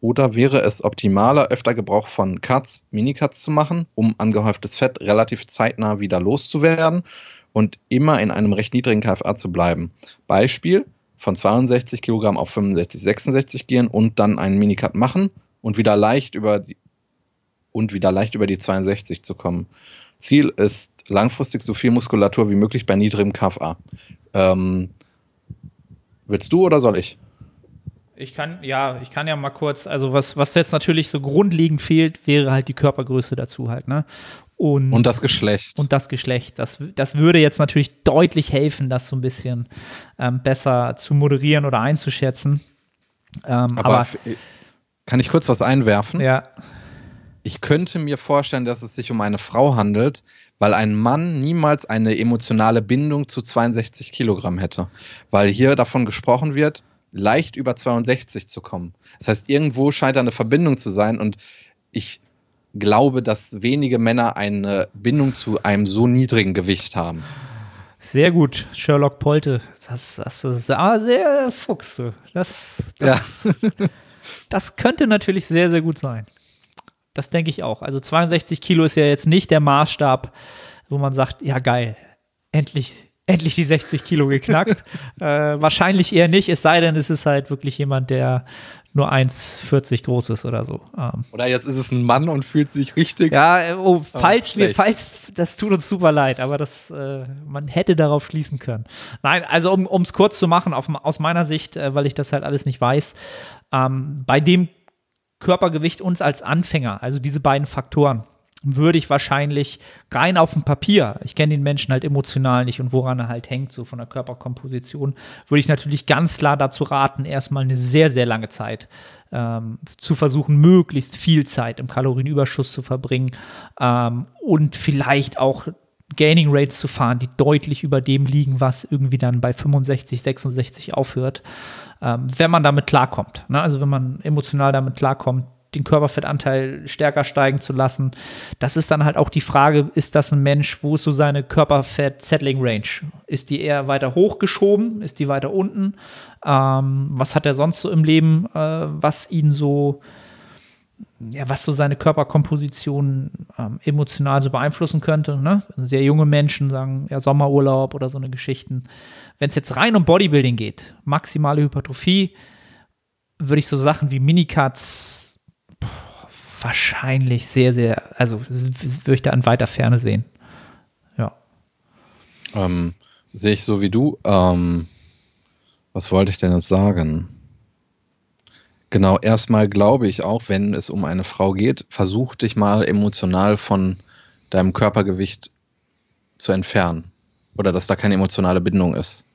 Oder wäre es optimaler, öfter Gebrauch von Cuts, Minicuts zu machen, um angehäuftes Fett relativ zeitnah wieder loszuwerden und immer in einem recht niedrigen KFA zu bleiben? Beispiel, von 62 Kilogramm auf 65, 66 gehen und dann einen Minicut machen und wieder leicht über die, und wieder leicht über die 62 zu kommen. Ziel ist langfristig so viel Muskulatur wie möglich bei niedrigem KFA. Ähm, willst du oder soll ich? Ich kann, ja, ich kann ja mal kurz, also was, was jetzt natürlich so grundlegend fehlt, wäre halt die Körpergröße dazu halt, ne? Und, und das Geschlecht. Und das Geschlecht. Das, das würde jetzt natürlich deutlich helfen, das so ein bisschen ähm, besser zu moderieren oder einzuschätzen. Ähm, aber, aber kann ich kurz was einwerfen? Ja. Ich könnte mir vorstellen, dass es sich um eine Frau handelt, weil ein Mann niemals eine emotionale Bindung zu 62 Kilogramm hätte. Weil hier davon gesprochen wird, leicht über 62 zu kommen. Das heißt, irgendwo scheint da eine Verbindung zu sein und ich glaube, dass wenige Männer eine Bindung zu einem so niedrigen Gewicht haben. Sehr gut, Sherlock Polte. Das, das ist ah, sehr Fuchs. Das, das, ja. das könnte natürlich sehr, sehr gut sein. Das denke ich auch. Also 62 Kilo ist ja jetzt nicht der Maßstab, wo man sagt, ja geil, endlich, endlich die 60 Kilo geknackt. [LAUGHS] äh, wahrscheinlich eher nicht, es sei denn, es ist halt wirklich jemand, der nur 1,40 groß ist oder so. Ähm, Oder jetzt ist es ein Mann und fühlt sich richtig. ja, äh, oh, falls wir, schlecht. falls, das tut uns super leid, aber das, äh, man hätte darauf schließen können. Nein, also um es kurz zu machen, auf, aus meiner Sicht, äh, weil ich das halt alles nicht weiß, ähm, bei dem Körpergewicht uns als Anfänger, also diese beiden Faktoren, würde ich wahrscheinlich rein auf dem Papier, ich kenne den Menschen halt emotional nicht und woran er halt hängt, so von der Körperkomposition, würde ich natürlich ganz klar dazu raten, erstmal eine sehr, sehr lange Zeit ähm, zu versuchen, möglichst viel Zeit im Kalorienüberschuss zu verbringen ähm, und vielleicht auch Gaining Rates zu fahren, die deutlich über dem liegen, was irgendwie dann bei 65, 66 aufhört, ähm, wenn man damit klarkommt. Ne? Also wenn man emotional damit klarkommt, den Körperfettanteil stärker steigen zu lassen. Das ist dann halt auch die Frage, ist das ein Mensch, wo ist so seine Körperfett-Settling-Range? Ist die eher weiter hochgeschoben? Ist die weiter unten? Ähm, was hat er sonst so im Leben, äh, was ihn so, ja, was so seine Körperkomposition ähm, emotional so beeinflussen könnte? Ne? Sehr junge Menschen sagen, ja, Sommerurlaub oder so eine Geschichten. Wenn es jetzt rein um Bodybuilding geht, maximale Hypertrophie, würde ich so Sachen wie Minicuts wahrscheinlich sehr, sehr, also würde ich da in weiter Ferne sehen. Ja. Ähm, Sehe ich so wie du. Ähm, was wollte ich denn jetzt sagen? Genau, erstmal glaube ich auch, wenn es um eine Frau geht, versuch dich mal emotional von deinem Körpergewicht zu entfernen. Oder dass da keine emotionale Bindung ist.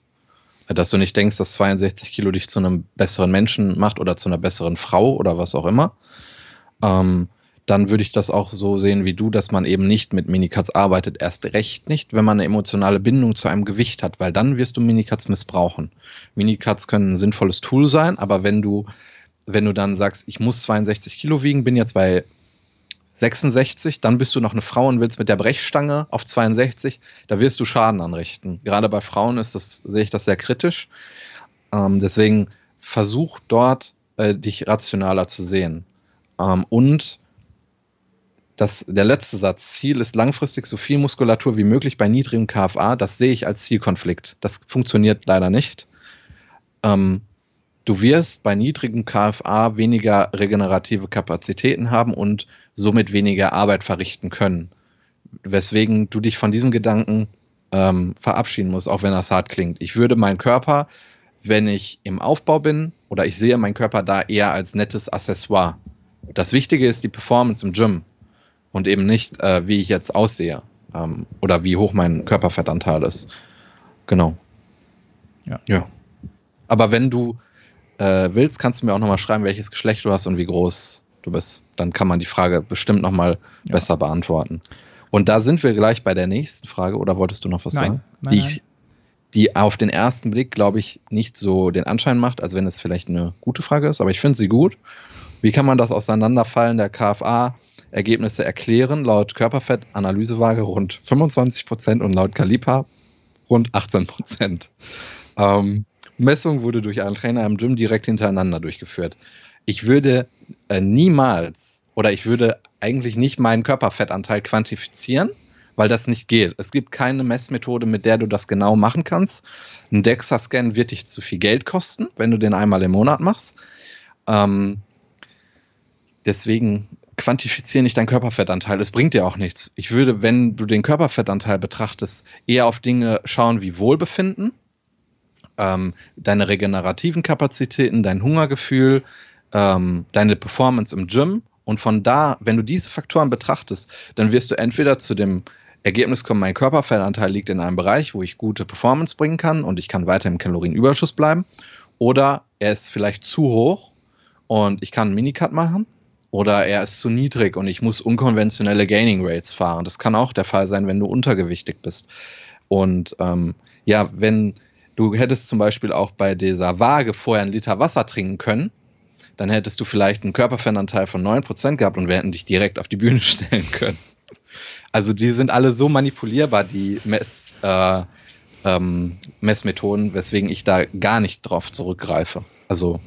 Dass du nicht denkst, dass 62 Kilo dich zu einem besseren Menschen macht oder zu einer besseren Frau oder was auch immer. Ähm, dann würde ich das auch so sehen wie du, dass man eben nicht mit Minicuts arbeitet. Erst recht nicht, wenn man eine emotionale Bindung zu einem Gewicht hat, weil dann wirst du Minicuts missbrauchen. Minicuts können ein sinnvolles Tool sein, aber wenn du, wenn du dann sagst, ich muss 62 Kilo wiegen, bin jetzt bei 66, dann bist du noch eine Frau und willst mit der Brechstange auf 62, da wirst du Schaden anrichten. Gerade bei Frauen ist das, sehe ich das sehr kritisch. Ähm, deswegen versuch dort, äh, dich rationaler zu sehen. Ähm, und das, der letzte Satz, Ziel ist langfristig so viel Muskulatur wie möglich bei niedrigem KFA. Das sehe ich als Zielkonflikt. Das funktioniert leider nicht. Ähm, du wirst bei niedrigem KFA weniger regenerative Kapazitäten haben und somit weniger Arbeit verrichten können. Weswegen du dich von diesem Gedanken ähm, verabschieden musst, auch wenn das hart klingt. Ich würde meinen Körper, wenn ich im Aufbau bin, oder ich sehe meinen Körper da eher als nettes Accessoire. Das Wichtige ist die Performance im Gym und eben nicht, äh, wie ich jetzt aussehe ähm, oder wie hoch mein Körperfettanteil ist. Genau. Ja. ja. Aber wenn du äh, willst, kannst du mir auch nochmal schreiben, welches Geschlecht du hast und wie groß du bist. Dann kann man die Frage bestimmt nochmal Ja. besser beantworten. Und da sind wir gleich bei der nächsten Frage, oder wolltest du noch was Nein. sagen? Nein, die. Ich, die auf den ersten Blick, glaube ich, nicht so den Anschein macht, als wenn es vielleicht eine gute Frage ist, aber ich finde sie gut. Wie kann man das Auseinanderfallen der KFA-Ergebnisse erklären? Laut Körperfett-Analysewaage rund 25% und laut Kaliper rund 18%. Ähm, Messung wurde durch einen Trainer im Gym direkt hintereinander durchgeführt. Ich würde äh, niemals oder ich würde eigentlich nicht meinen Körperfettanteil quantifizieren, weil das nicht geht. Es gibt keine Messmethode, mit der du das genau machen kannst. Ein DEXA-Scan wird dich zu viel Geld kosten, wenn du den einmal im Monat machst. Ähm, deswegen quantifiziere nicht deinen Körperfettanteil. Es bringt dir auch nichts. Ich würde, wenn du den Körperfettanteil betrachtest, eher auf Dinge schauen wie Wohlbefinden, ähm, deine regenerativen Kapazitäten, dein Hungergefühl, ähm, deine Performance im Gym. Und von da, wenn du diese Faktoren betrachtest, dann wirst du entweder zu dem Ergebnis kommen, mein Körperfettanteil liegt in einem Bereich, wo ich gute Performance bringen kann und ich kann weiter im Kalorienüberschuss bleiben. Oder er ist vielleicht zu hoch und ich kann einen Minicut machen. Oder er ist zu niedrig und ich muss unkonventionelle Gaining Rates fahren. Das kann auch der Fall sein, wenn du untergewichtig bist. Und ähm, ja, wenn du hättest zum Beispiel auch bei dieser Waage vorher einen Liter Wasser trinken können, dann hättest du vielleicht einen Körperfettanteil von 9% gehabt und wir hätten dich direkt auf die Bühne [LAUGHS] stellen können. Also die sind alle so manipulierbar, die Mess, äh, ähm, Messmethoden, weswegen ich da gar nicht drauf zurückgreife. Also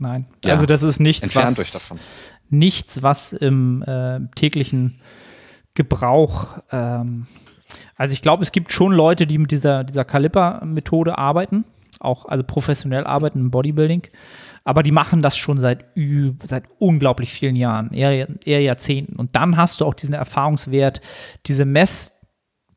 Nein. Ja. Also das ist nichts, entfernt was, euch davon. Nichts, was im äh, täglichen Gebrauch, ähm, also ich glaube, es gibt schon Leute, die mit dieser, dieser Kaliper-Methode arbeiten. auch also professionell arbeiten im Bodybuilding. Aber die machen das schon seit, seit unglaublich vielen Jahren, eher, eher Jahrzehnten. Und dann hast du auch diesen Erfahrungswert, diese Mess-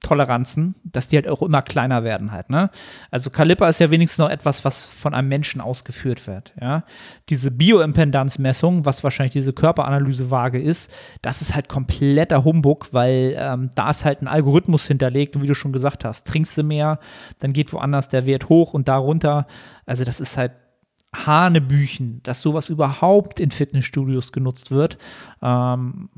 Toleranzen, dass die halt auch immer kleiner werden halt, ne? Also Kaliper ist ja wenigstens noch etwas, was von einem Menschen ausgeführt wird, ja? Diese Bioimpedanzmessung, was wahrscheinlich diese Körperanalysewaage ist, das ist halt kompletter Humbug, weil ähm, da ist halt ein Algorithmus hinterlegt und wie du schon gesagt hast, trinkst du mehr, dann geht woanders der Wert hoch und da runter. Also das ist halt Hanebüchen, dass sowas überhaupt in Fitnessstudios genutzt wird. Ähm,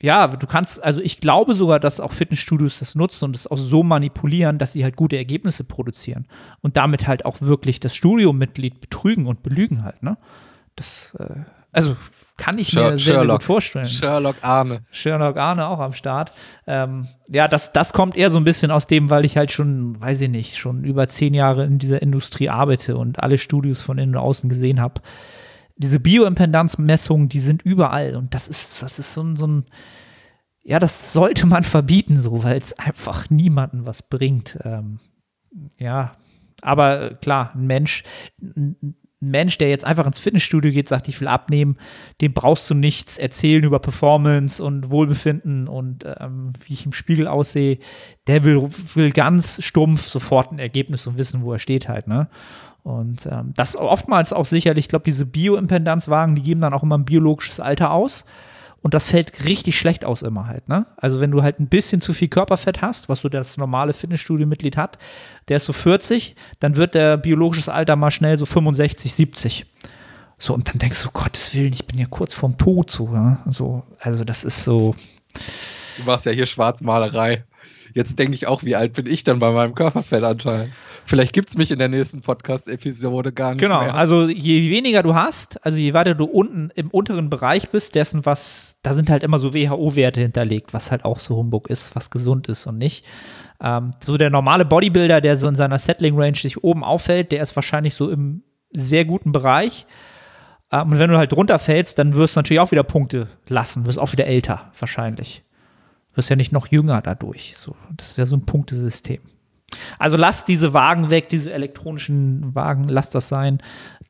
ja, du kannst, also ich glaube sogar, dass auch Fitnessstudios das nutzen und es auch so manipulieren, dass sie halt gute Ergebnisse produzieren und damit halt auch wirklich das Studiomitglied betrügen und belügen halt, ne? Das, äh, also kann ich Sher mir sehr, sehr, gut vorstellen. Sherlock Arne. Sherlock Arne auch am Start. Ähm, ja, das, das kommt eher so ein bisschen aus dem, weil ich halt schon, weiß ich nicht, schon über zehn Jahre in dieser Industrie arbeite und alle Studios von innen und außen gesehen habe diese Bioimpedanzmessungen, die sind überall und das ist, das ist so ein, so ein ja, das sollte man verbieten, so, weil es einfach niemandem was bringt. Ähm, ja, aber klar, ein Mensch, ein Mensch, der jetzt einfach ins Fitnessstudio geht, sagt, ich will abnehmen, dem brauchst du nichts erzählen über Performance und Wohlbefinden und ähm, wie ich im Spiegel aussehe. Der will, will ganz stumpf sofort ein Ergebnis und wissen, wo er steht halt, ne? Und ähm, das oftmals auch sicherlich, ich glaube, diese Bioimpedanzwagen, die geben dann auch immer ein biologisches Alter aus. Und das fällt richtig schlecht aus immer halt, ne? Also wenn du halt ein bisschen zu viel Körperfett hast, was so das normale Fitnessstudio-Mitglied hat, der ist so 40, dann wird der biologisches Alter mal schnell so 65, 70. So, und dann denkst du, Gottes Willen, ich bin ja kurz vorm Tod so, ja? so also das ist so. Du machst ja hier Schwarzmalerei. Jetzt denke ich auch, wie alt bin ich dann bei meinem Körperfettanteil? Vielleicht gibt es mich in der nächsten Podcast-Episode gar nicht genau, mehr. Also je weniger du hast, also je weiter du unten im unteren Bereich bist, dessen was, da sind halt immer so WHO-Werte hinterlegt, was halt auch so Humbug ist, was gesund ist und nicht. Ähm, so der normale Bodybuilder, der so in seiner Settling-Range sich oben auffällt, der ist wahrscheinlich so im sehr guten Bereich. Ähm, und wenn du halt runterfällst, dann wirst du natürlich auch wieder Punkte lassen, wirst auch wieder älter, wahrscheinlich wirst ja nicht noch jünger dadurch. So, das ist ja so ein Punktesystem. Also lasst diese Wagen weg, diese elektronischen Wagen, lasst das sein.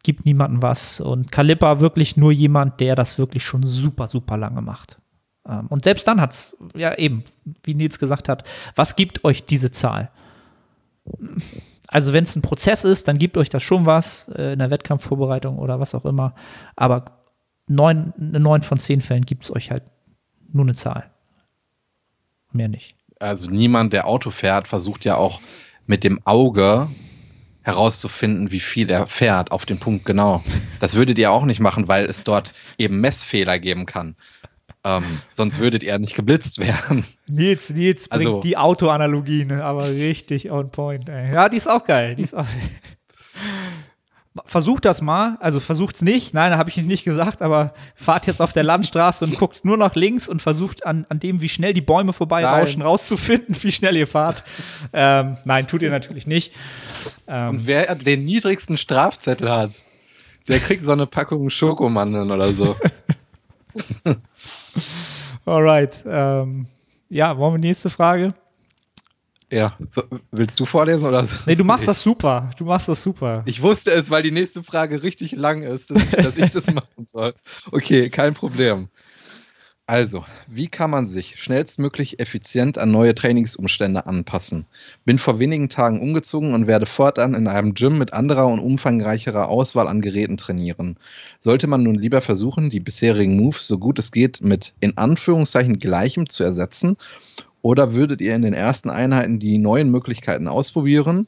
Gibt niemandem was. Und Calippa wirklich nur jemand, der das wirklich schon super, super lange macht. Ähm, und selbst dann hat es, ja eben, wie Nils gesagt hat, was gibt euch diese Zahl? Also wenn es ein Prozess ist, dann gibt euch das schon was äh, in der Wettkampfvorbereitung oder was auch immer. Aber neun, in neun von zehn Fällen gibt es euch halt nur eine Zahl. Mehr nicht. Also niemand, der Auto fährt, versucht ja auch mit dem Auge herauszufinden, wie viel er fährt, auf den Punkt genau. Das würdet ihr auch nicht machen, weil es dort eben Messfehler geben kann. Ähm, sonst würdet ihr nicht geblitzt werden. Nils, Nils bringt also, die Autoanalogie, ne? aber richtig on point. Ey. Ja, die ist auch geil. Die ist auch versucht das mal, also versucht's nicht, nein, da habe ich nicht gesagt, aber fahrt jetzt auf der Landstraße und guckt nur nach links und versucht an, an dem, wie schnell die Bäume vorbeirauschen, rauszufinden, wie schnell ihr fahrt. ähm, nein, tut ihr natürlich nicht. Ähm, und wer den niedrigsten Strafzettel hat, der kriegt so eine Packung Schokomandeln oder so. [LAUGHS] Alright. Ähm, ja, wollen wir die nächste Frage? Ja, so, willst du vorlesen oder? Nee, du machst das super. Du machst das super. Ich wusste es, weil die nächste Frage richtig lang ist, dass, dass ich das [LAUGHS] machen soll. Okay, kein Problem. Also, wie kann man sich schnellstmöglich effizient an neue Trainingsumstände anpassen? Bin vor wenigen Tagen umgezogen und werde fortan in einem Gym mit anderer und umfangreicherer Auswahl an Geräten trainieren. Sollte man nun lieber versuchen, die bisherigen Moves so gut es geht mit in Anführungszeichen gleichem zu ersetzen oder würdet ihr in den ersten Einheiten die neuen Möglichkeiten ausprobieren,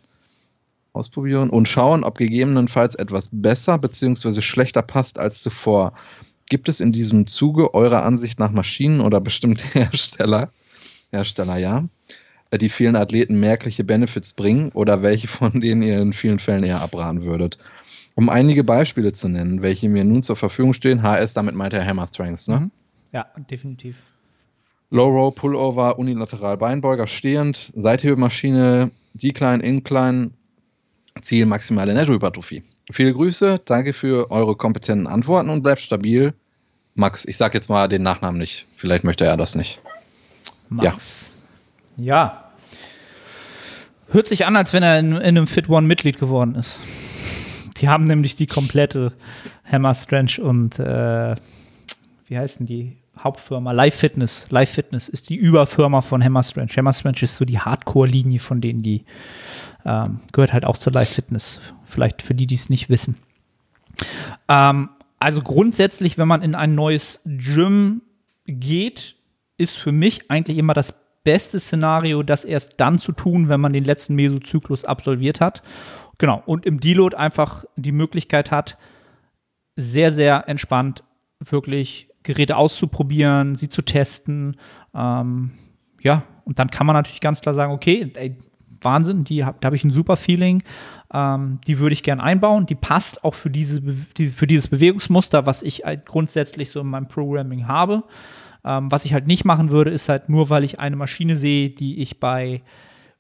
ausprobieren und schauen, ob gegebenenfalls etwas besser bzw. schlechter passt als zuvor? Gibt es in diesem Zuge eurer Ansicht nach Maschinen oder bestimmte [LAUGHS] Hersteller, Hersteller ja, die vielen Athleten merkliche Benefits bringen oder welche von denen ihr in vielen Fällen eher abraten würdet? Um einige Beispiele zu nennen, welche mir nun zur Verfügung stehen, HS, damit meint er Hammer Strengths, ne? Mhm. Ja, definitiv. Low Row, Pullover, unilateral Beinbeuger stehend, Seithebemaschine, Decline, Incline, Ziel maximale Nettohypertrophie. Viele Grüße, danke für eure kompetenten Antworten und bleibt stabil. Max, ich sag jetzt mal den Nachnamen nicht. Vielleicht möchte er das nicht. Max. Ja. ja. Hört sich an, als wenn er in, in einem Fit One Mitglied geworden ist. Die haben nämlich die komplette Hammer Strange und äh, wie heißen die Hauptfirma? Live Fitness. Live Fitness ist die Überfirma von Hammer Strange. Hammer Strange ist so die Hardcore-Linie von denen, die ähm, gehört halt auch zur Live Fitness. Vielleicht für die, die es nicht wissen. Ähm, also grundsätzlich, wenn man in ein neues Gym geht, ist für mich eigentlich immer das beste Szenario, das erst dann zu tun, wenn man den letzten Mesozyklus absolviert hat. Genau. Und im Deload einfach die Möglichkeit hat, sehr, sehr entspannt wirklich Geräte auszuprobieren, sie zu testen. Ähm, ja, und dann kann man natürlich ganz klar sagen, okay, ey, Wahnsinn, die, da habe ich ein super Feeling, ähm, die würde ich gern einbauen, die passt auch für, diese, die, für dieses Bewegungsmuster, was ich halt grundsätzlich so in meinem Programming habe. Ähm, was ich halt nicht machen würde, ist halt nur, weil ich eine Maschine sehe, die ich bei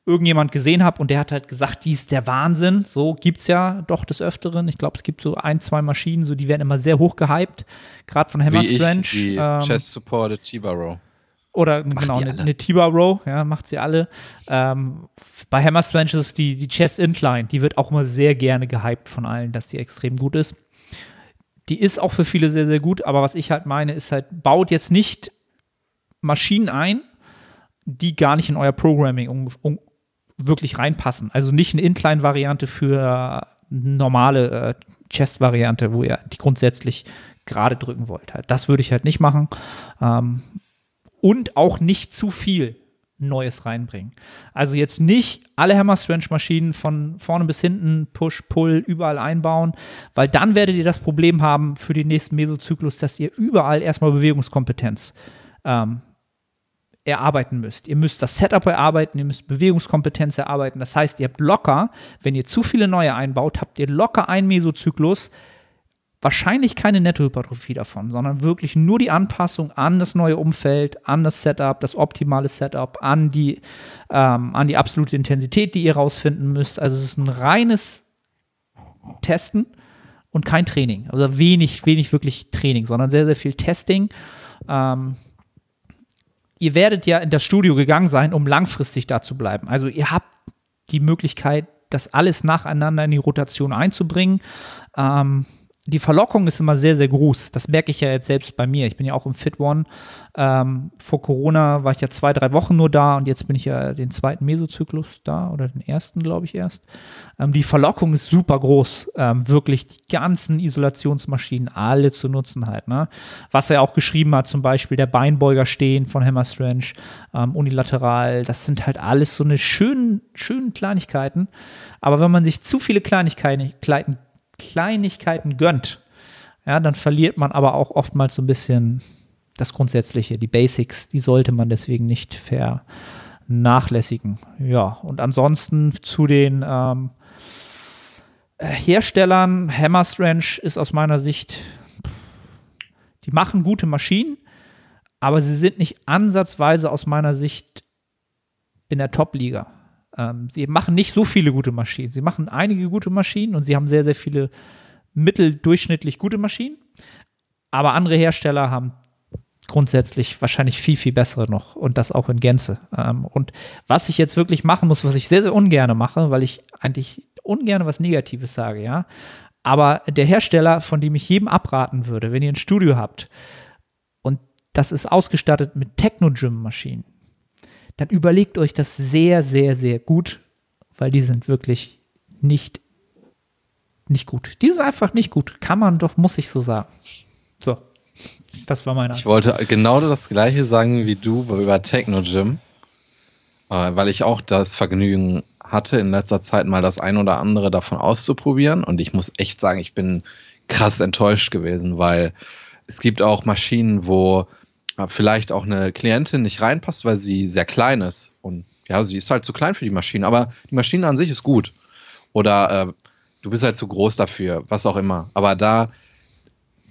irgendjemand gesehen habe und der hat halt gesagt, die ist der Wahnsinn. So gibt es ja doch des Öfteren. Ich glaube, es gibt so ein, zwei Maschinen, so die werden immer sehr hoch gehypt, gerade von Hammer Wie Strange. Die ähm, Chest Supported T-Bar Oder Macht genau, eine, eine T-Bar Row, ja, macht sie alle. Ähm, bei Hammer Strange ist es die, die Chest Incline, die wird auch immer sehr gerne gehypt von allen, dass die extrem gut ist. Die ist auch für viele sehr, sehr gut, aber was ich halt meine, ist halt, baut jetzt nicht Maschinen ein, die gar nicht in euer Programming um, um, wirklich reinpassen. Also nicht eine Incline-Variante für normale äh, Chest-Variante, wo ihr die grundsätzlich gerade drücken wollt. Halt. Das würde ich halt nicht machen. Ähm, und auch nicht zu viel Neues reinbringen. Also jetzt nicht alle Hammer Strange Maschinen von vorne bis hinten Push, Pull überall einbauen, weil dann werdet ihr das Problem haben für den nächsten Mesozyklus, dass ihr überall erstmal Bewegungskompetenz ähm, erarbeiten müsst. Ihr müsst das Setup erarbeiten, ihr müsst Bewegungskompetenz erarbeiten. Das heißt, ihr habt locker, wenn ihr zu viele neue einbaut, habt ihr locker einen Mesozyklus, wahrscheinlich keine Nettohypertrophie davon, sondern wirklich nur die Anpassung an das neue Umfeld, an das Setup, das optimale Setup, an die, ähm, an die absolute Intensität, die ihr rausfinden müsst. Also es ist ein reines Testen und kein Training. Also wenig, wenig wirklich Training, sondern sehr, sehr viel Testing. Ähm, ihr werdet ja in das Studio gegangen sein, um langfristig da zu bleiben. Also ihr habt die Möglichkeit, das alles nacheinander in die Rotation einzubringen. Ähm, die Verlockung ist immer sehr, sehr groß. Das merke ich ja jetzt selbst bei mir. Ich bin ja auch im Fit One. Ähm, vor Corona war ich ja zwei, drei Wochen nur da und jetzt bin ich ja den zweiten Mesozyklus da oder den ersten, glaube ich, erst. Ähm, die Verlockung ist super groß, ähm, wirklich die ganzen Isolationsmaschinen alle zu nutzen halt. Ne? Was er auch geschrieben hat, zum Beispiel der Beinbeuger stehen von Hammer Strange, ähm, unilateral. Das sind halt alles so eine schönen, schönen Kleinigkeiten. Aber wenn man sich zu viele Kleinigkeiten, Kleinigkeiten gönnt, ja, dann verliert man aber auch oftmals so ein bisschen das Grundsätzliche, die Basics, die sollte man deswegen nicht vernachlässigen. Ja, und ansonsten zu den ähm, Herstellern, Hammer Strange ist aus meiner Sicht, die machen gute Maschinen, aber sie sind nicht ansatzweise aus meiner Sicht in der Top-Liga. Ähm, sie machen nicht so viele gute Maschinen. Sie machen einige gute Maschinen und sie haben sehr, sehr viele mitteldurchschnittlich gute Maschinen. Aber andere Hersteller haben grundsätzlich wahrscheinlich viel, viel bessere noch und das auch in Gänze. Ähm, und was ich jetzt wirklich machen muss, was ich sehr, sehr ungern mache, weil ich eigentlich ungern was Negatives sage, ja. Aber der Hersteller, von dem ich jedem abraten würde, wenn ihr ein Studio habt und das ist ausgestattet mit Techno-Gym-Maschinen, dann überlegt euch das sehr, sehr, sehr gut, weil die sind wirklich nicht, nicht gut. Die sind einfach nicht gut. Kann man doch, muss ich so sagen. So, das war meine Ich wollte genau das gleiche sagen wie du über Techno Gym, äh, weil ich auch das Vergnügen hatte, in letzter Zeit mal das ein oder andere davon auszuprobieren. Und ich muss echt sagen, ich bin krass enttäuscht gewesen, weil es gibt auch Maschinen, wo vielleicht auch eine Klientin nicht reinpasst, weil sie sehr klein ist. Und ja, sie ist halt zu klein für die Maschine, aber die Maschine an sich ist gut. Oder äh, du bist halt zu groß dafür, was auch immer. Aber da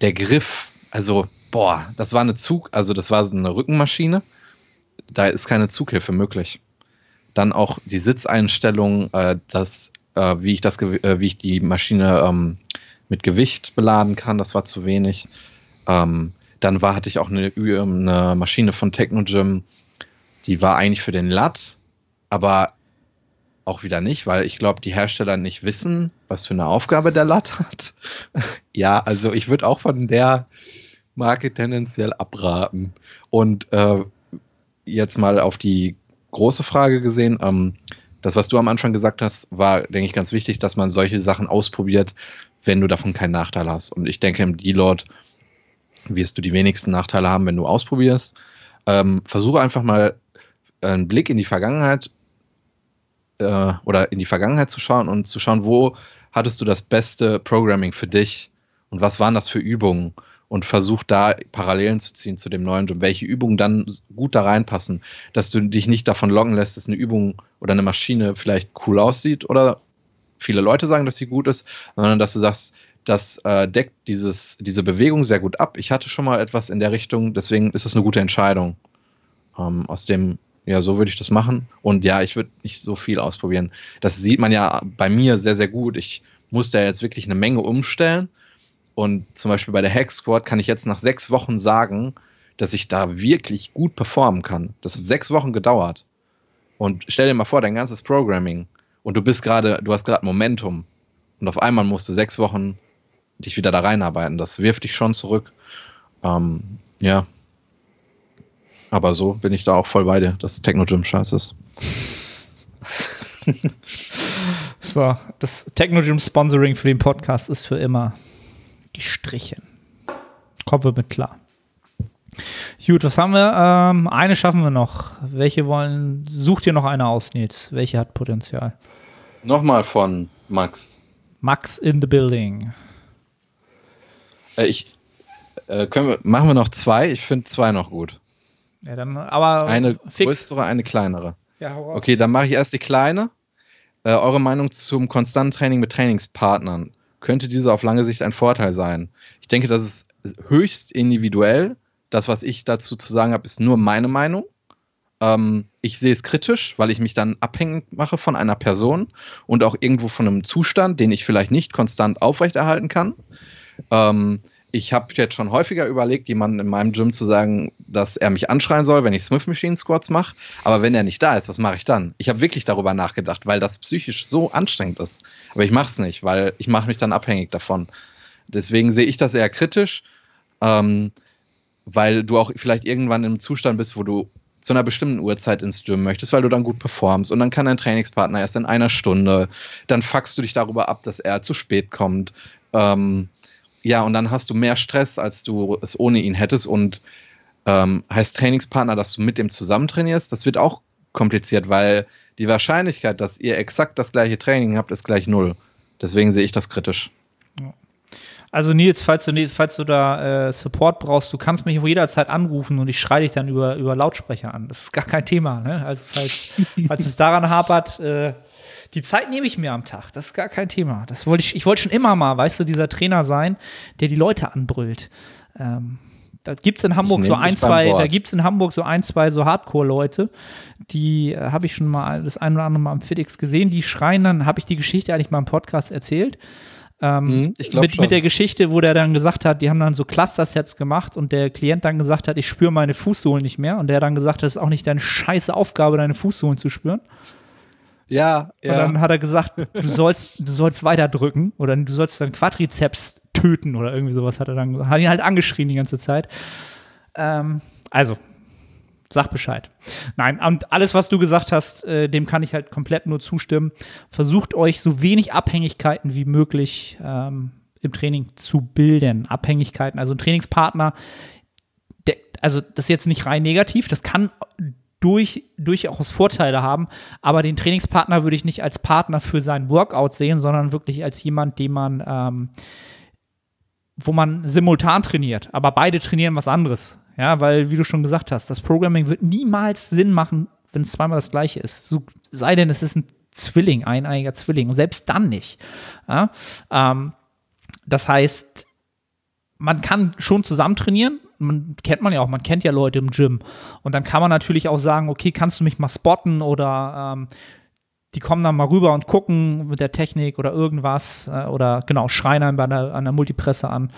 der Griff, also, boah, das war eine Zug, also das war eine Rückenmaschine. Da ist keine Zughilfe möglich. Dann auch die Sitzeinstellung, äh, das, äh, wie ich das, äh, wie ich die Maschine ähm, mit Gewicht beladen kann, das war zu wenig. Ähm, dann war, hatte ich auch eine, Ü- eine Maschine von Technogym, die war eigentlich für den Lat, aber auch wieder nicht, weil ich glaube, die Hersteller nicht wissen, was für eine Aufgabe der LAT hat. [LAUGHS] ja, also ich würde auch von der Marke tendenziell abraten. Und äh, jetzt mal auf die große Frage gesehen, ähm, das, was du am Anfang gesagt hast, war, denke ich, ganz wichtig, dass man solche Sachen ausprobiert, wenn du davon keinen Nachteil hast. Und ich denke, im D-Lord wirst du die wenigsten Nachteile haben, wenn du ausprobierst. Ähm, versuche einfach mal einen Blick in die Vergangenheit äh, oder in die Vergangenheit zu schauen und zu schauen, wo hattest du das beste Programming für dich und was waren das für Übungen und versuch da Parallelen zu ziehen zu dem neuen Job, welche Übungen dann gut da reinpassen, dass du dich nicht davon locken lässt, dass eine Übung oder eine Maschine vielleicht cool aussieht oder viele Leute sagen, dass sie gut ist, sondern dass du sagst, das äh, deckt dieses, diese Bewegung sehr gut ab. Ich hatte schon mal etwas in der Richtung, deswegen ist es eine gute Entscheidung. Ähm, aus dem, ja, so würde ich das machen. Und ja, ich würde nicht so viel ausprobieren. Das sieht man ja bei mir sehr, sehr gut. Ich musste ja jetzt wirklich eine Menge umstellen. Und zum Beispiel bei der Hack Squad kann ich jetzt nach sechs Wochen sagen, dass ich da wirklich gut performen kann. Das hat sechs Wochen gedauert. Und stell dir mal vor, dein ganzes Programming und du bist gerade, du hast gerade Momentum und auf einmal musst du sechs Wochen dich wieder da reinarbeiten. Das wirft dich schon zurück. Ähm, ja. Aber so bin ich da auch voll bei dir, dass Techno Gym scheiße ist. [LAUGHS] so, das Techno Gym Sponsoring für den Podcast ist für immer gestrichen. Kommen wir mit klar. Gut, was haben wir? Ähm, eine schaffen wir noch. Welche wollen? Such dir noch eine aus, Nils. Welche hat Potenzial? Nochmal von Max. Max in the building. Äh, ich, äh, können wir, machen wir noch zwei? Ich finde zwei noch gut. Ja, dann aber eine fix. größere, eine kleinere. Ja, hau Okay, dann mache ich erst die kleine. Äh, eure Meinung zum konstanten Training mit Trainingspartnern. Könnte diese auf lange Sicht ein Vorteil sein? Ich denke, das ist höchst individuell. Das, was ich dazu zu sagen habe, ist nur meine Meinung. Ähm, ich sehe es kritisch, weil ich mich dann abhängig mache von einer Person und auch irgendwo von einem Zustand, den ich vielleicht nicht konstant aufrechterhalten kann. Ähm, ich habe jetzt schon häufiger überlegt, jemandem in meinem Gym zu sagen, dass er mich anschreien soll, wenn ich Smith Machine Squats mache. Aber wenn er nicht da ist, was mache ich dann? Ich habe wirklich darüber nachgedacht, weil das psychisch so anstrengend ist. Aber ich mache es nicht, weil ich mache mich dann abhängig davon. Deswegen sehe ich das eher kritisch, ähm, weil du auch vielleicht irgendwann im Zustand bist, wo du zu einer bestimmten Uhrzeit ins Gym möchtest, weil du dann gut performst und dann kann dein Trainingspartner erst in einer Stunde, dann fuckst du dich darüber ab, dass er zu spät kommt. Ähm, ja, und dann hast du mehr Stress, als du es ohne ihn hättest. Und ähm, heißt Trainingspartner, dass du mit dem zusammen trainierst, das wird auch kompliziert, weil die Wahrscheinlichkeit, dass ihr exakt das gleiche Training habt, ist gleich null. Deswegen sehe ich das kritisch. Also Nils, falls du, falls du da äh, Support brauchst, du kannst mich auch jederzeit anrufen und ich schreie dich dann über, über Lautsprecher an. Das ist gar kein Thema. Ne? Also falls, falls es daran hapert, äh, die Zeit nehme ich mir am Tag. Das ist gar kein Thema. Das wollte ich, ich wollte schon immer mal, weißt du, dieser Trainer sein, der die Leute anbrüllt. Ähm, da gibt es in Hamburg so ein, zwei, da gibt es in Hamburg so ein, zwei so Hardcore-Leute, die äh, habe ich schon mal das ein oder andere Mal am FitX gesehen, die schreien dann, habe ich die Geschichte eigentlich mal im Podcast erzählt. Ähm, hm, mit, mit, der Geschichte, wo der dann gesagt hat, die haben dann so Cluster-Sets gemacht und der Klient dann gesagt hat, ich spüre meine Fußsohlen nicht mehr und der dann gesagt hat, es ist auch nicht deine scheiße Aufgabe, deine Fußsohlen zu spüren. Ja, ja. Und dann hat er gesagt, du sollst, du sollst weiter drücken oder du sollst deinen Quadrizeps töten oder irgendwie sowas hat er dann gesagt. Hat ihn halt angeschrien die ganze Zeit. Ähm, also, sag Bescheid. Nein, und alles, was du gesagt hast, äh, dem kann ich halt komplett nur zustimmen. Versucht euch so wenig Abhängigkeiten wie möglich ähm, im Training zu bilden. Abhängigkeiten, also ein Trainingspartner, der, also das ist jetzt nicht rein negativ, das kann durch, durchaus Vorteile haben. Aber den Trainingspartner würde ich nicht als Partner für sein Workout sehen, sondern wirklich als jemand, den man, ähm, wo man simultan trainiert. Aber beide trainieren was anderes. Ja, weil, wie du schon gesagt hast, das Programming wird niemals Sinn machen, wenn es zweimal das gleiche ist. So, sei denn, es ist ein Zwilling, ein einiger Zwilling. Und selbst dann nicht. Ja? Ähm, das heißt, man kann schon zusammen trainieren, man kennt man ja auch, man kennt ja Leute im Gym. Und dann kann man natürlich auch sagen, okay, kannst du mich mal spotten oder ähm, die kommen dann mal rüber und gucken mit der Technik oder irgendwas äh, oder genau, schreien einen bei einer, einer Multipresse an.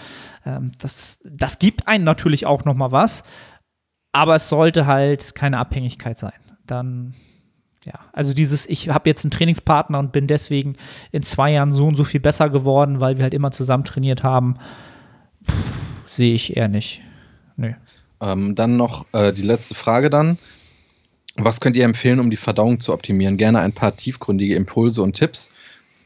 Ähm, das, das gibt einen natürlich auch noch mal was, aber es sollte halt keine Abhängigkeit sein. Dann ja, also dieses, ich habe jetzt einen Trainingspartner und bin deswegen in zwei Jahren so und so viel besser geworden, weil wir halt immer zusammen trainiert haben, sehe ich eher nicht. Nee. Ähm, dann noch äh, die letzte Frage dann. Was könnt ihr empfehlen, um die Verdauung zu optimieren? Gerne ein paar tiefgründige Impulse und Tipps.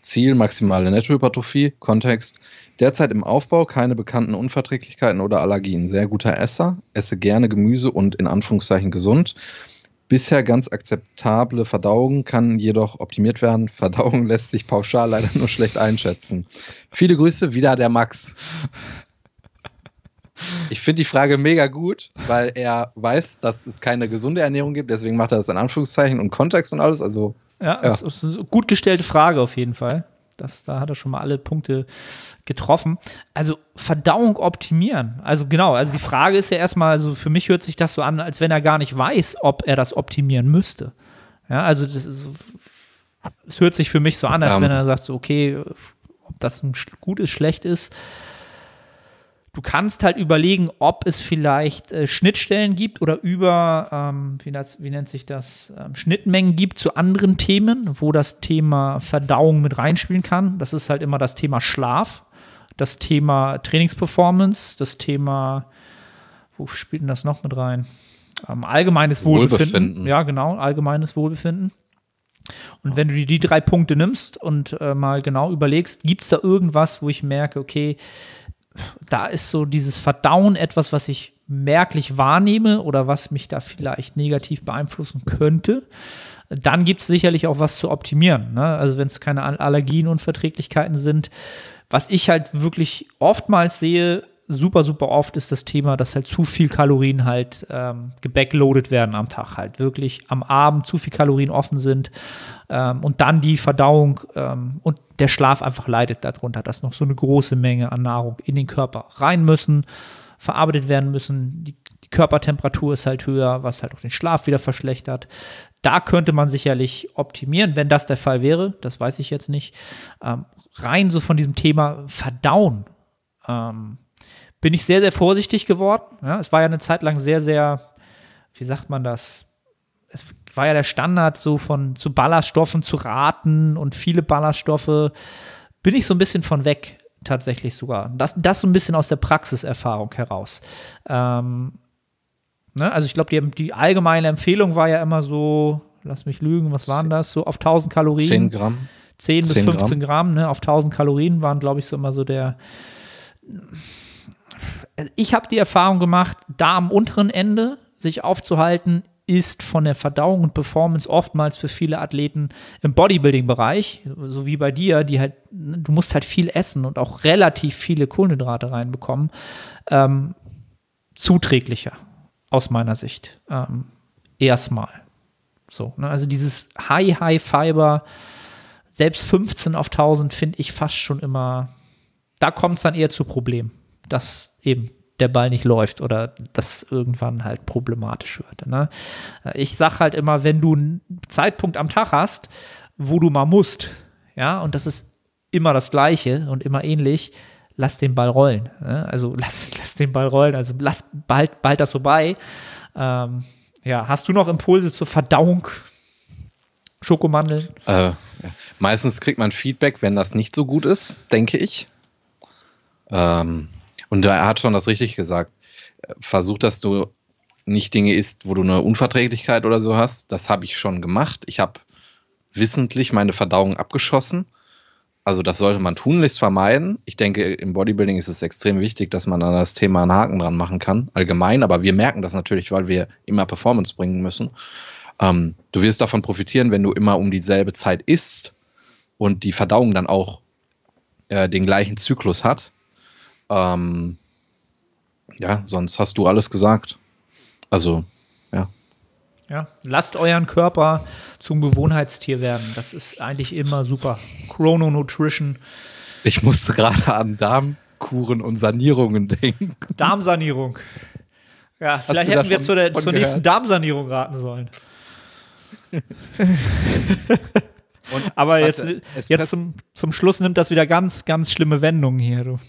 Ziel, maximale Nettohypertrophie, Kontext. Derzeit im Aufbau keine bekannten Unverträglichkeiten oder Allergien. Sehr guter Esser, esse gerne Gemüse und in Anführungszeichen gesund. Bisher ganz akzeptable Verdauung kann jedoch optimiert werden. [LAUGHS] Verdauung lässt sich pauschal leider nur schlecht einschätzen. Viele Grüße, wieder der Max. Ich finde die Frage mega gut, weil er weiß, dass es keine gesunde Ernährung gibt, deswegen macht er das in Anführungszeichen und Kontext und alles. Also, ja, ja. Das ist eine gut gestellte Frage auf jeden Fall. Das, da hat er schon mal alle Punkte getroffen. Also Verdauung optimieren. Also genau, also die Frage ist ja erstmal, also für mich hört sich das so an, als wenn er gar nicht weiß, ob er das optimieren müsste. Ja, also das, ist, das hört sich für mich so an, als um. wenn er sagt, so, okay, ob das ein gut ist, schlecht ist du kannst halt überlegen, ob es vielleicht äh, Schnittstellen gibt oder über, ähm, wie, das, wie, nennt sich das, ähm, Schnittmengen gibt zu anderen Themen, wo das Thema Verdauung mit reinspielen kann. Das ist halt immer das Thema Schlaf, das Thema Trainingsperformance, das Thema, wo spielt denn das noch mit rein? Ähm, allgemeines Wohlbefinden. Wohlbefinden. Ja, genau, allgemeines Wohlbefinden. Und wenn du die, die drei Punkte nimmst und äh, mal genau überlegst, gibt es da irgendwas, wo ich merke, okay, da ist so dieses Verdauen etwas, was ich merklich wahrnehme oder was mich da vielleicht negativ beeinflussen könnte. Dann gibt es sicherlich auch was zu optimieren. Ne? Also wenn es keine Allergien und Verträglichkeiten sind. Was ich halt wirklich oftmals sehe, super, super oft ist das Thema, dass halt zu viel Kalorien halt ähm, gebackloadet werden am Tag. Halt wirklich am Abend zu viel Kalorien offen sind ähm, und dann die Verdauung ähm, und der Schlaf einfach leidet darunter, dass noch so eine große Menge an Nahrung in den Körper rein müssen, verarbeitet werden müssen. Die, die Körpertemperatur ist halt höher, was halt auch den Schlaf wieder verschlechtert. Da könnte man sicherlich optimieren, wenn das der Fall wäre. Das weiß ich jetzt nicht. Ähm, rein so von diesem Thema Verdauen ähm, bin ich sehr, sehr vorsichtig geworden. Ja, es war ja eine Zeit lang sehr, sehr, wie sagt man das? Es war ja der Standard, so von zu Ballaststoffen zu raten und viele Ballaststoffe. Bin ich so ein bisschen von weg, tatsächlich sogar. Das, das so ein bisschen aus der Praxiserfahrung heraus. Ähm, ne? Also ich glaube, die, die allgemeine Empfehlung war ja immer so, lass mich lügen, was waren das? So auf 1000 Kalorien. 10 Gramm. 10 bis 15 Gramm, Gramm ne? auf 1000 Kalorien waren, glaube ich, so immer so der ich habe die Erfahrung gemacht, da am unteren Ende sich aufzuhalten, ist von der Verdauung und Performance oftmals für viele Athleten im Bodybuilding-Bereich, so wie bei dir, die halt, du musst halt viel essen und auch relativ viele Kohlenhydrate reinbekommen, ähm, zuträglicher aus meiner Sicht. Ähm, erstmal. So, ne? Also dieses High, High Fiber, selbst 15 auf 1000 finde ich fast schon immer, da kommt es dann eher zu Problemen. Das eben der Ball nicht läuft oder das irgendwann halt problematisch wird. Ne? Ich sag halt immer, wenn du einen Zeitpunkt am Tag hast, wo du mal musst, ja, und das ist immer das Gleiche und immer ähnlich, lass den Ball rollen. Ne? Also [LAUGHS] lass, lass den Ball rollen, also lass bald, bald das vorbei. Ähm, ja, hast du noch Impulse zur Verdauung? Schokomandeln? Äh, meistens kriegt man Feedback, wenn das nicht so gut ist, denke ich. Ähm, und er hat schon das richtig gesagt. Versuch, dass du nicht Dinge isst, wo du eine Unverträglichkeit oder so hast. Das habe ich schon gemacht. Ich habe wissentlich meine Verdauung abgeschossen. Also das sollte man tunlichst vermeiden. Ich denke, im Bodybuilding ist es extrem wichtig, dass man an das Thema einen Haken dran machen kann, allgemein. Aber wir merken das natürlich, weil wir immer Performance bringen müssen. Ähm, du wirst davon profitieren, wenn du immer um dieselbe Zeit isst und die Verdauung dann auch äh, den gleichen Zyklus hat. Ähm, ja, sonst hast du alles gesagt. Also, ja. Ja, lasst euren Körper zum Gewohnheitstier werden. Das ist eigentlich immer super. Chrono Nutrition. Ich musste gerade an Darmkuren und Sanierungen denken. Darmsanierung. Ja, Hast vielleicht hätten wir zur, der, zur nächsten Darmsanierung raten sollen. [LAUGHS] Aber jetzt, jetzt zum, zum Schluss nimmt das wieder ganz, ganz schlimme Wendungen hier. Du.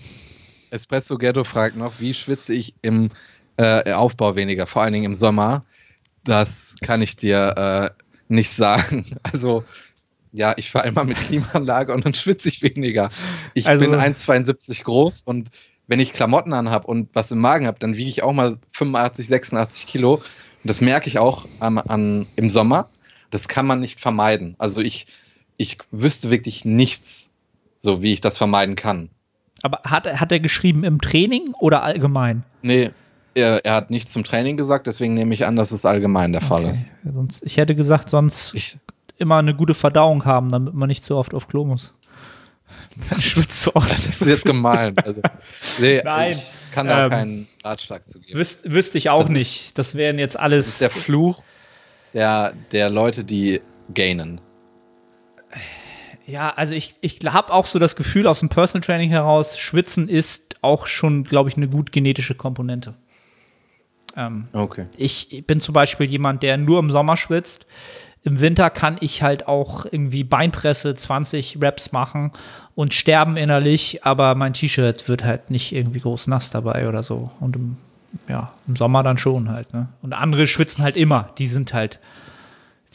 Espresso Ghetto fragt noch, wie schwitze ich im äh, Aufbau weniger, vor allen Dingen im Sommer. Das kann ich dir äh, nicht sagen. [LAUGHS] Also, ja, ich fahre immer mit Klimaanlage und dann schwitze ich weniger. Ich Also- bin 1,72 groß und wenn ich Klamotten anhab und was im Magen habe, dann wiege ich auch mal 85, 86 Kilo. Und das merke ich auch am, an, im Sommer. Das kann man nicht vermeiden. Also ich, ich wüsste wirklich nichts, so wie ich das vermeiden kann. Aber hat, er- hat er geschrieben im Training oder allgemein? Nee, er, er hat nichts zum Training gesagt, deswegen nehme ich an, dass es allgemein der Fall Okay. ist. Sonst, ich hätte gesagt, sonst Ich, immer eine gute Verdauung haben, damit man nicht so oft auf Klo muss. [LAUGHS] Dann schwitzt so oft. das ist jetzt gemein. Also, nee, [LAUGHS] Nein, ich kann da ähm, keinen Ratschlag zu geben. Wüs wüsste ich auch Das ist- nicht. Das wären jetzt Das alles. ist der Fluch der, der Leute, die gainen. Ja, also ich, ich habe auch so das Gefühl aus dem Personal Training heraus, Schwitzen ist auch schon, glaube ich, eine gut genetische Komponente. Ähm, Okay. ich bin zum Beispiel jemand, der nur im Sommer schwitzt. Im Winter kann ich halt auch irgendwie Beinpresse 20 Reps machen und sterben innerlich, aber mein T-Shirt wird halt nicht irgendwie groß nass dabei oder so. Und im, ja, im Sommer dann schon halt. Ne? Und andere schwitzen halt immer. Die sind halt,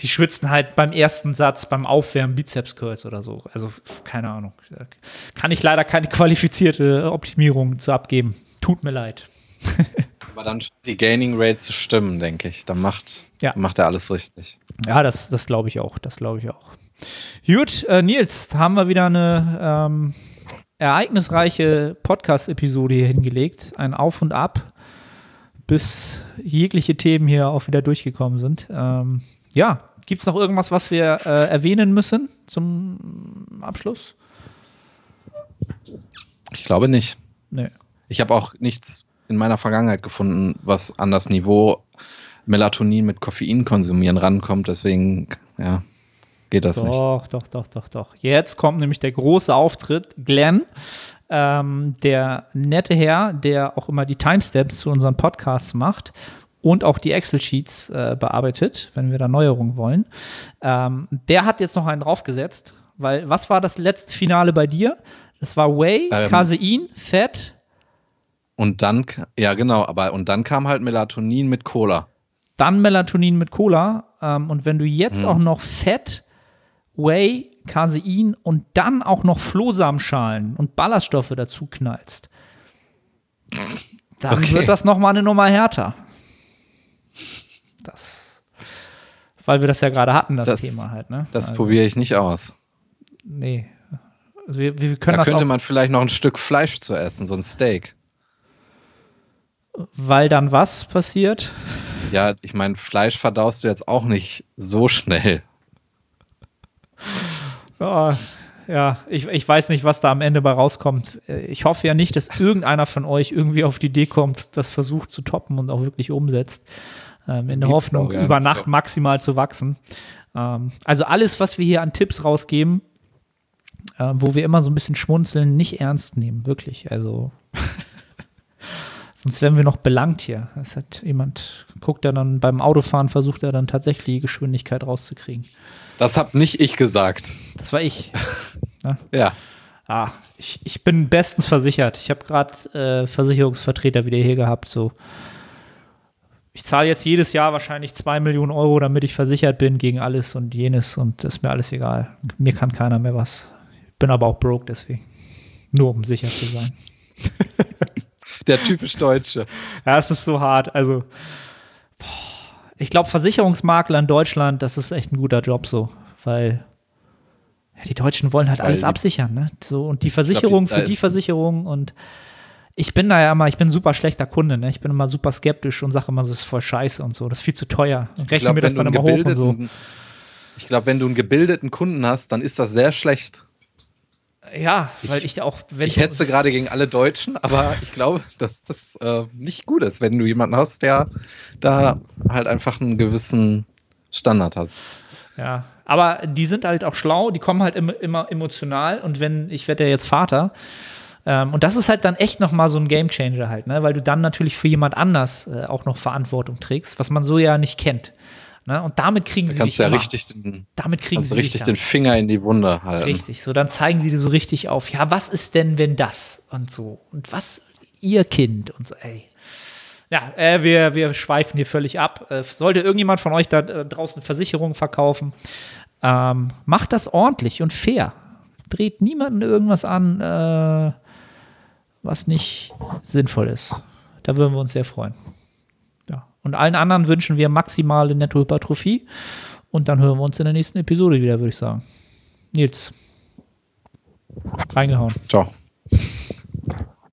die schwitzen halt beim ersten Satz, beim Aufwärmen Bizeps Curls oder so. Also keine Ahnung. Kann ich leider keine qualifizierte Optimierung zu abgeben. Tut mir leid. [LAUGHS] Aber dann die Gaining Rate zu stimmen, denke ich. Dann macht, Ja. macht er alles richtig. Ja, das, das glaube ich auch. Das glaube ich auch. Gut, äh, Nils, da haben wir wieder eine ähm, ereignisreiche Podcast-Episode hier hingelegt. Ein Auf und Ab, bis jegliche Themen hier auch wieder durchgekommen sind. Ähm, ja, gibt es noch irgendwas, was wir äh, erwähnen müssen zum Abschluss? Ich glaube nicht. Nee. Ich habe auch nichts in meiner Vergangenheit gefunden, was an das Niveau Melatonin mit Koffein konsumieren rankommt. Deswegen, ja, geht das nicht. Doch, doch, doch, doch, doch. Jetzt kommt nämlich der große Auftritt. Glenn, ähm, der nette Herr, der auch immer die Timestamps zu unseren Podcasts macht und auch die Excel-Sheets äh, bearbeitet, wenn wir da Neuerungen wollen. Ähm, der hat jetzt noch einen draufgesetzt, weil was war das letzte Finale bei dir? Das war Whey, Ähm. Casein, Fett, Und dann, ja genau, aber und dann kam halt Melatonin mit Cola. dann Melatonin mit Cola. Ähm, und wenn du jetzt Hm. auch noch Fett, Whey, Casein und dann auch noch Flohsamenschalen und Ballaststoffe dazu knallst, dann Okay. wird das noch mal eine Nummer härter. Das, weil wir das ja gerade hatten, das, Das- Thema halt. Ne? Das Also, probiere ich nicht aus. Nee. Also wir, wir können Da das könnte man vielleicht noch ein Stück Fleisch zu essen, so ein Steak. weil dann was passiert? Ja, ich meine, Fleisch verdaust du jetzt auch nicht so schnell. Ja, ja ich, ich weiß nicht, was da am Ende bei rauskommt. Ich hoffe ja nicht, dass irgendeiner von euch irgendwie auf die Idee kommt, das versucht zu toppen und auch wirklich umsetzt. Ähm, in der Hoffnung, ja. über Nacht maximal zu wachsen. Ähm, also alles, was wir hier an Tipps rausgeben, äh, wo wir immer so ein bisschen schmunzeln, nicht ernst nehmen, wirklich. Also [LAUGHS] sonst werden wir noch belangt hier. Es hat jemand, guckt er dann beim Autofahren, versucht er dann tatsächlich die Geschwindigkeit rauszukriegen. Das hab nicht ich gesagt. Das war ich. [LAUGHS] Ja. Ah, ich, ich bin bestens versichert. Ich habe gerade äh, Versicherungsvertreter wieder hier gehabt. So, ich zahle jetzt jedes Jahr wahrscheinlich zwei Millionen Euro, damit ich versichert bin gegen alles und jenes und ist mir alles egal. Mir kann keiner mehr was. Ich bin aber auch broke deswegen. Nur um sicher zu sein. [LAUGHS] Der typisch Deutsche. Ja, es ist so hart. Also, ich glaube, Versicherungsmakler in Deutschland, das ist echt ein guter Job so, weil ja, die Deutschen wollen halt Weil alles die- absichern, ne? So, und die Versicherung da für die Versicherung und ich bin da ja immer, ich bin ein super schlechter Kunde, ne? Ich bin immer super skeptisch und sage immer, das ist voll scheiße und so, das ist viel zu teuer. Und Ich rechne glaube, mir das dann immer hoch und so. ich glaub, wenn du einen gebildeten Kunden hast, dann ist das sehr schlecht. Ja, weil ich auch, wenn Ich hetze gerade gegen alle Deutschen, aber ich glaube, dass das äh, nicht gut ist, wenn du jemanden hast, der da halt einfach einen gewissen Standard hat. Ja, aber die sind halt auch schlau, die kommen halt immer, immer emotional und wenn, ich werde ja jetzt Vater, ähm, und das ist halt dann echt nochmal so ein Gamechanger halt, ne? weil du dann natürlich für jemand anders äh, auch noch Verantwortung trägst, was man so ja nicht kennt. Ne? Und damit kriegen Da sie kannst dich ja immer. richtig, den, damit kriegen sie richtig den. Finger in die Wunde halten. Richtig, so dann zeigen sie dir so richtig auf, ja, was ist denn, wenn das und so und was ihr Kind und so, ey. Ja, äh, wir, wir schweifen hier völlig ab. Äh, sollte irgendjemand von euch da äh, draußen Versicherungen verkaufen, ähm, macht das ordentlich und fair. Dreht niemanden irgendwas an, äh, was nicht sinnvoll ist. Da würden wir uns sehr freuen. Ja. Und allen anderen wünschen wir maximale Nettohypertrophie. Und dann hören wir uns in der nächsten Episode wieder, würde ich sagen. Nils. Reingehauen. Ciao.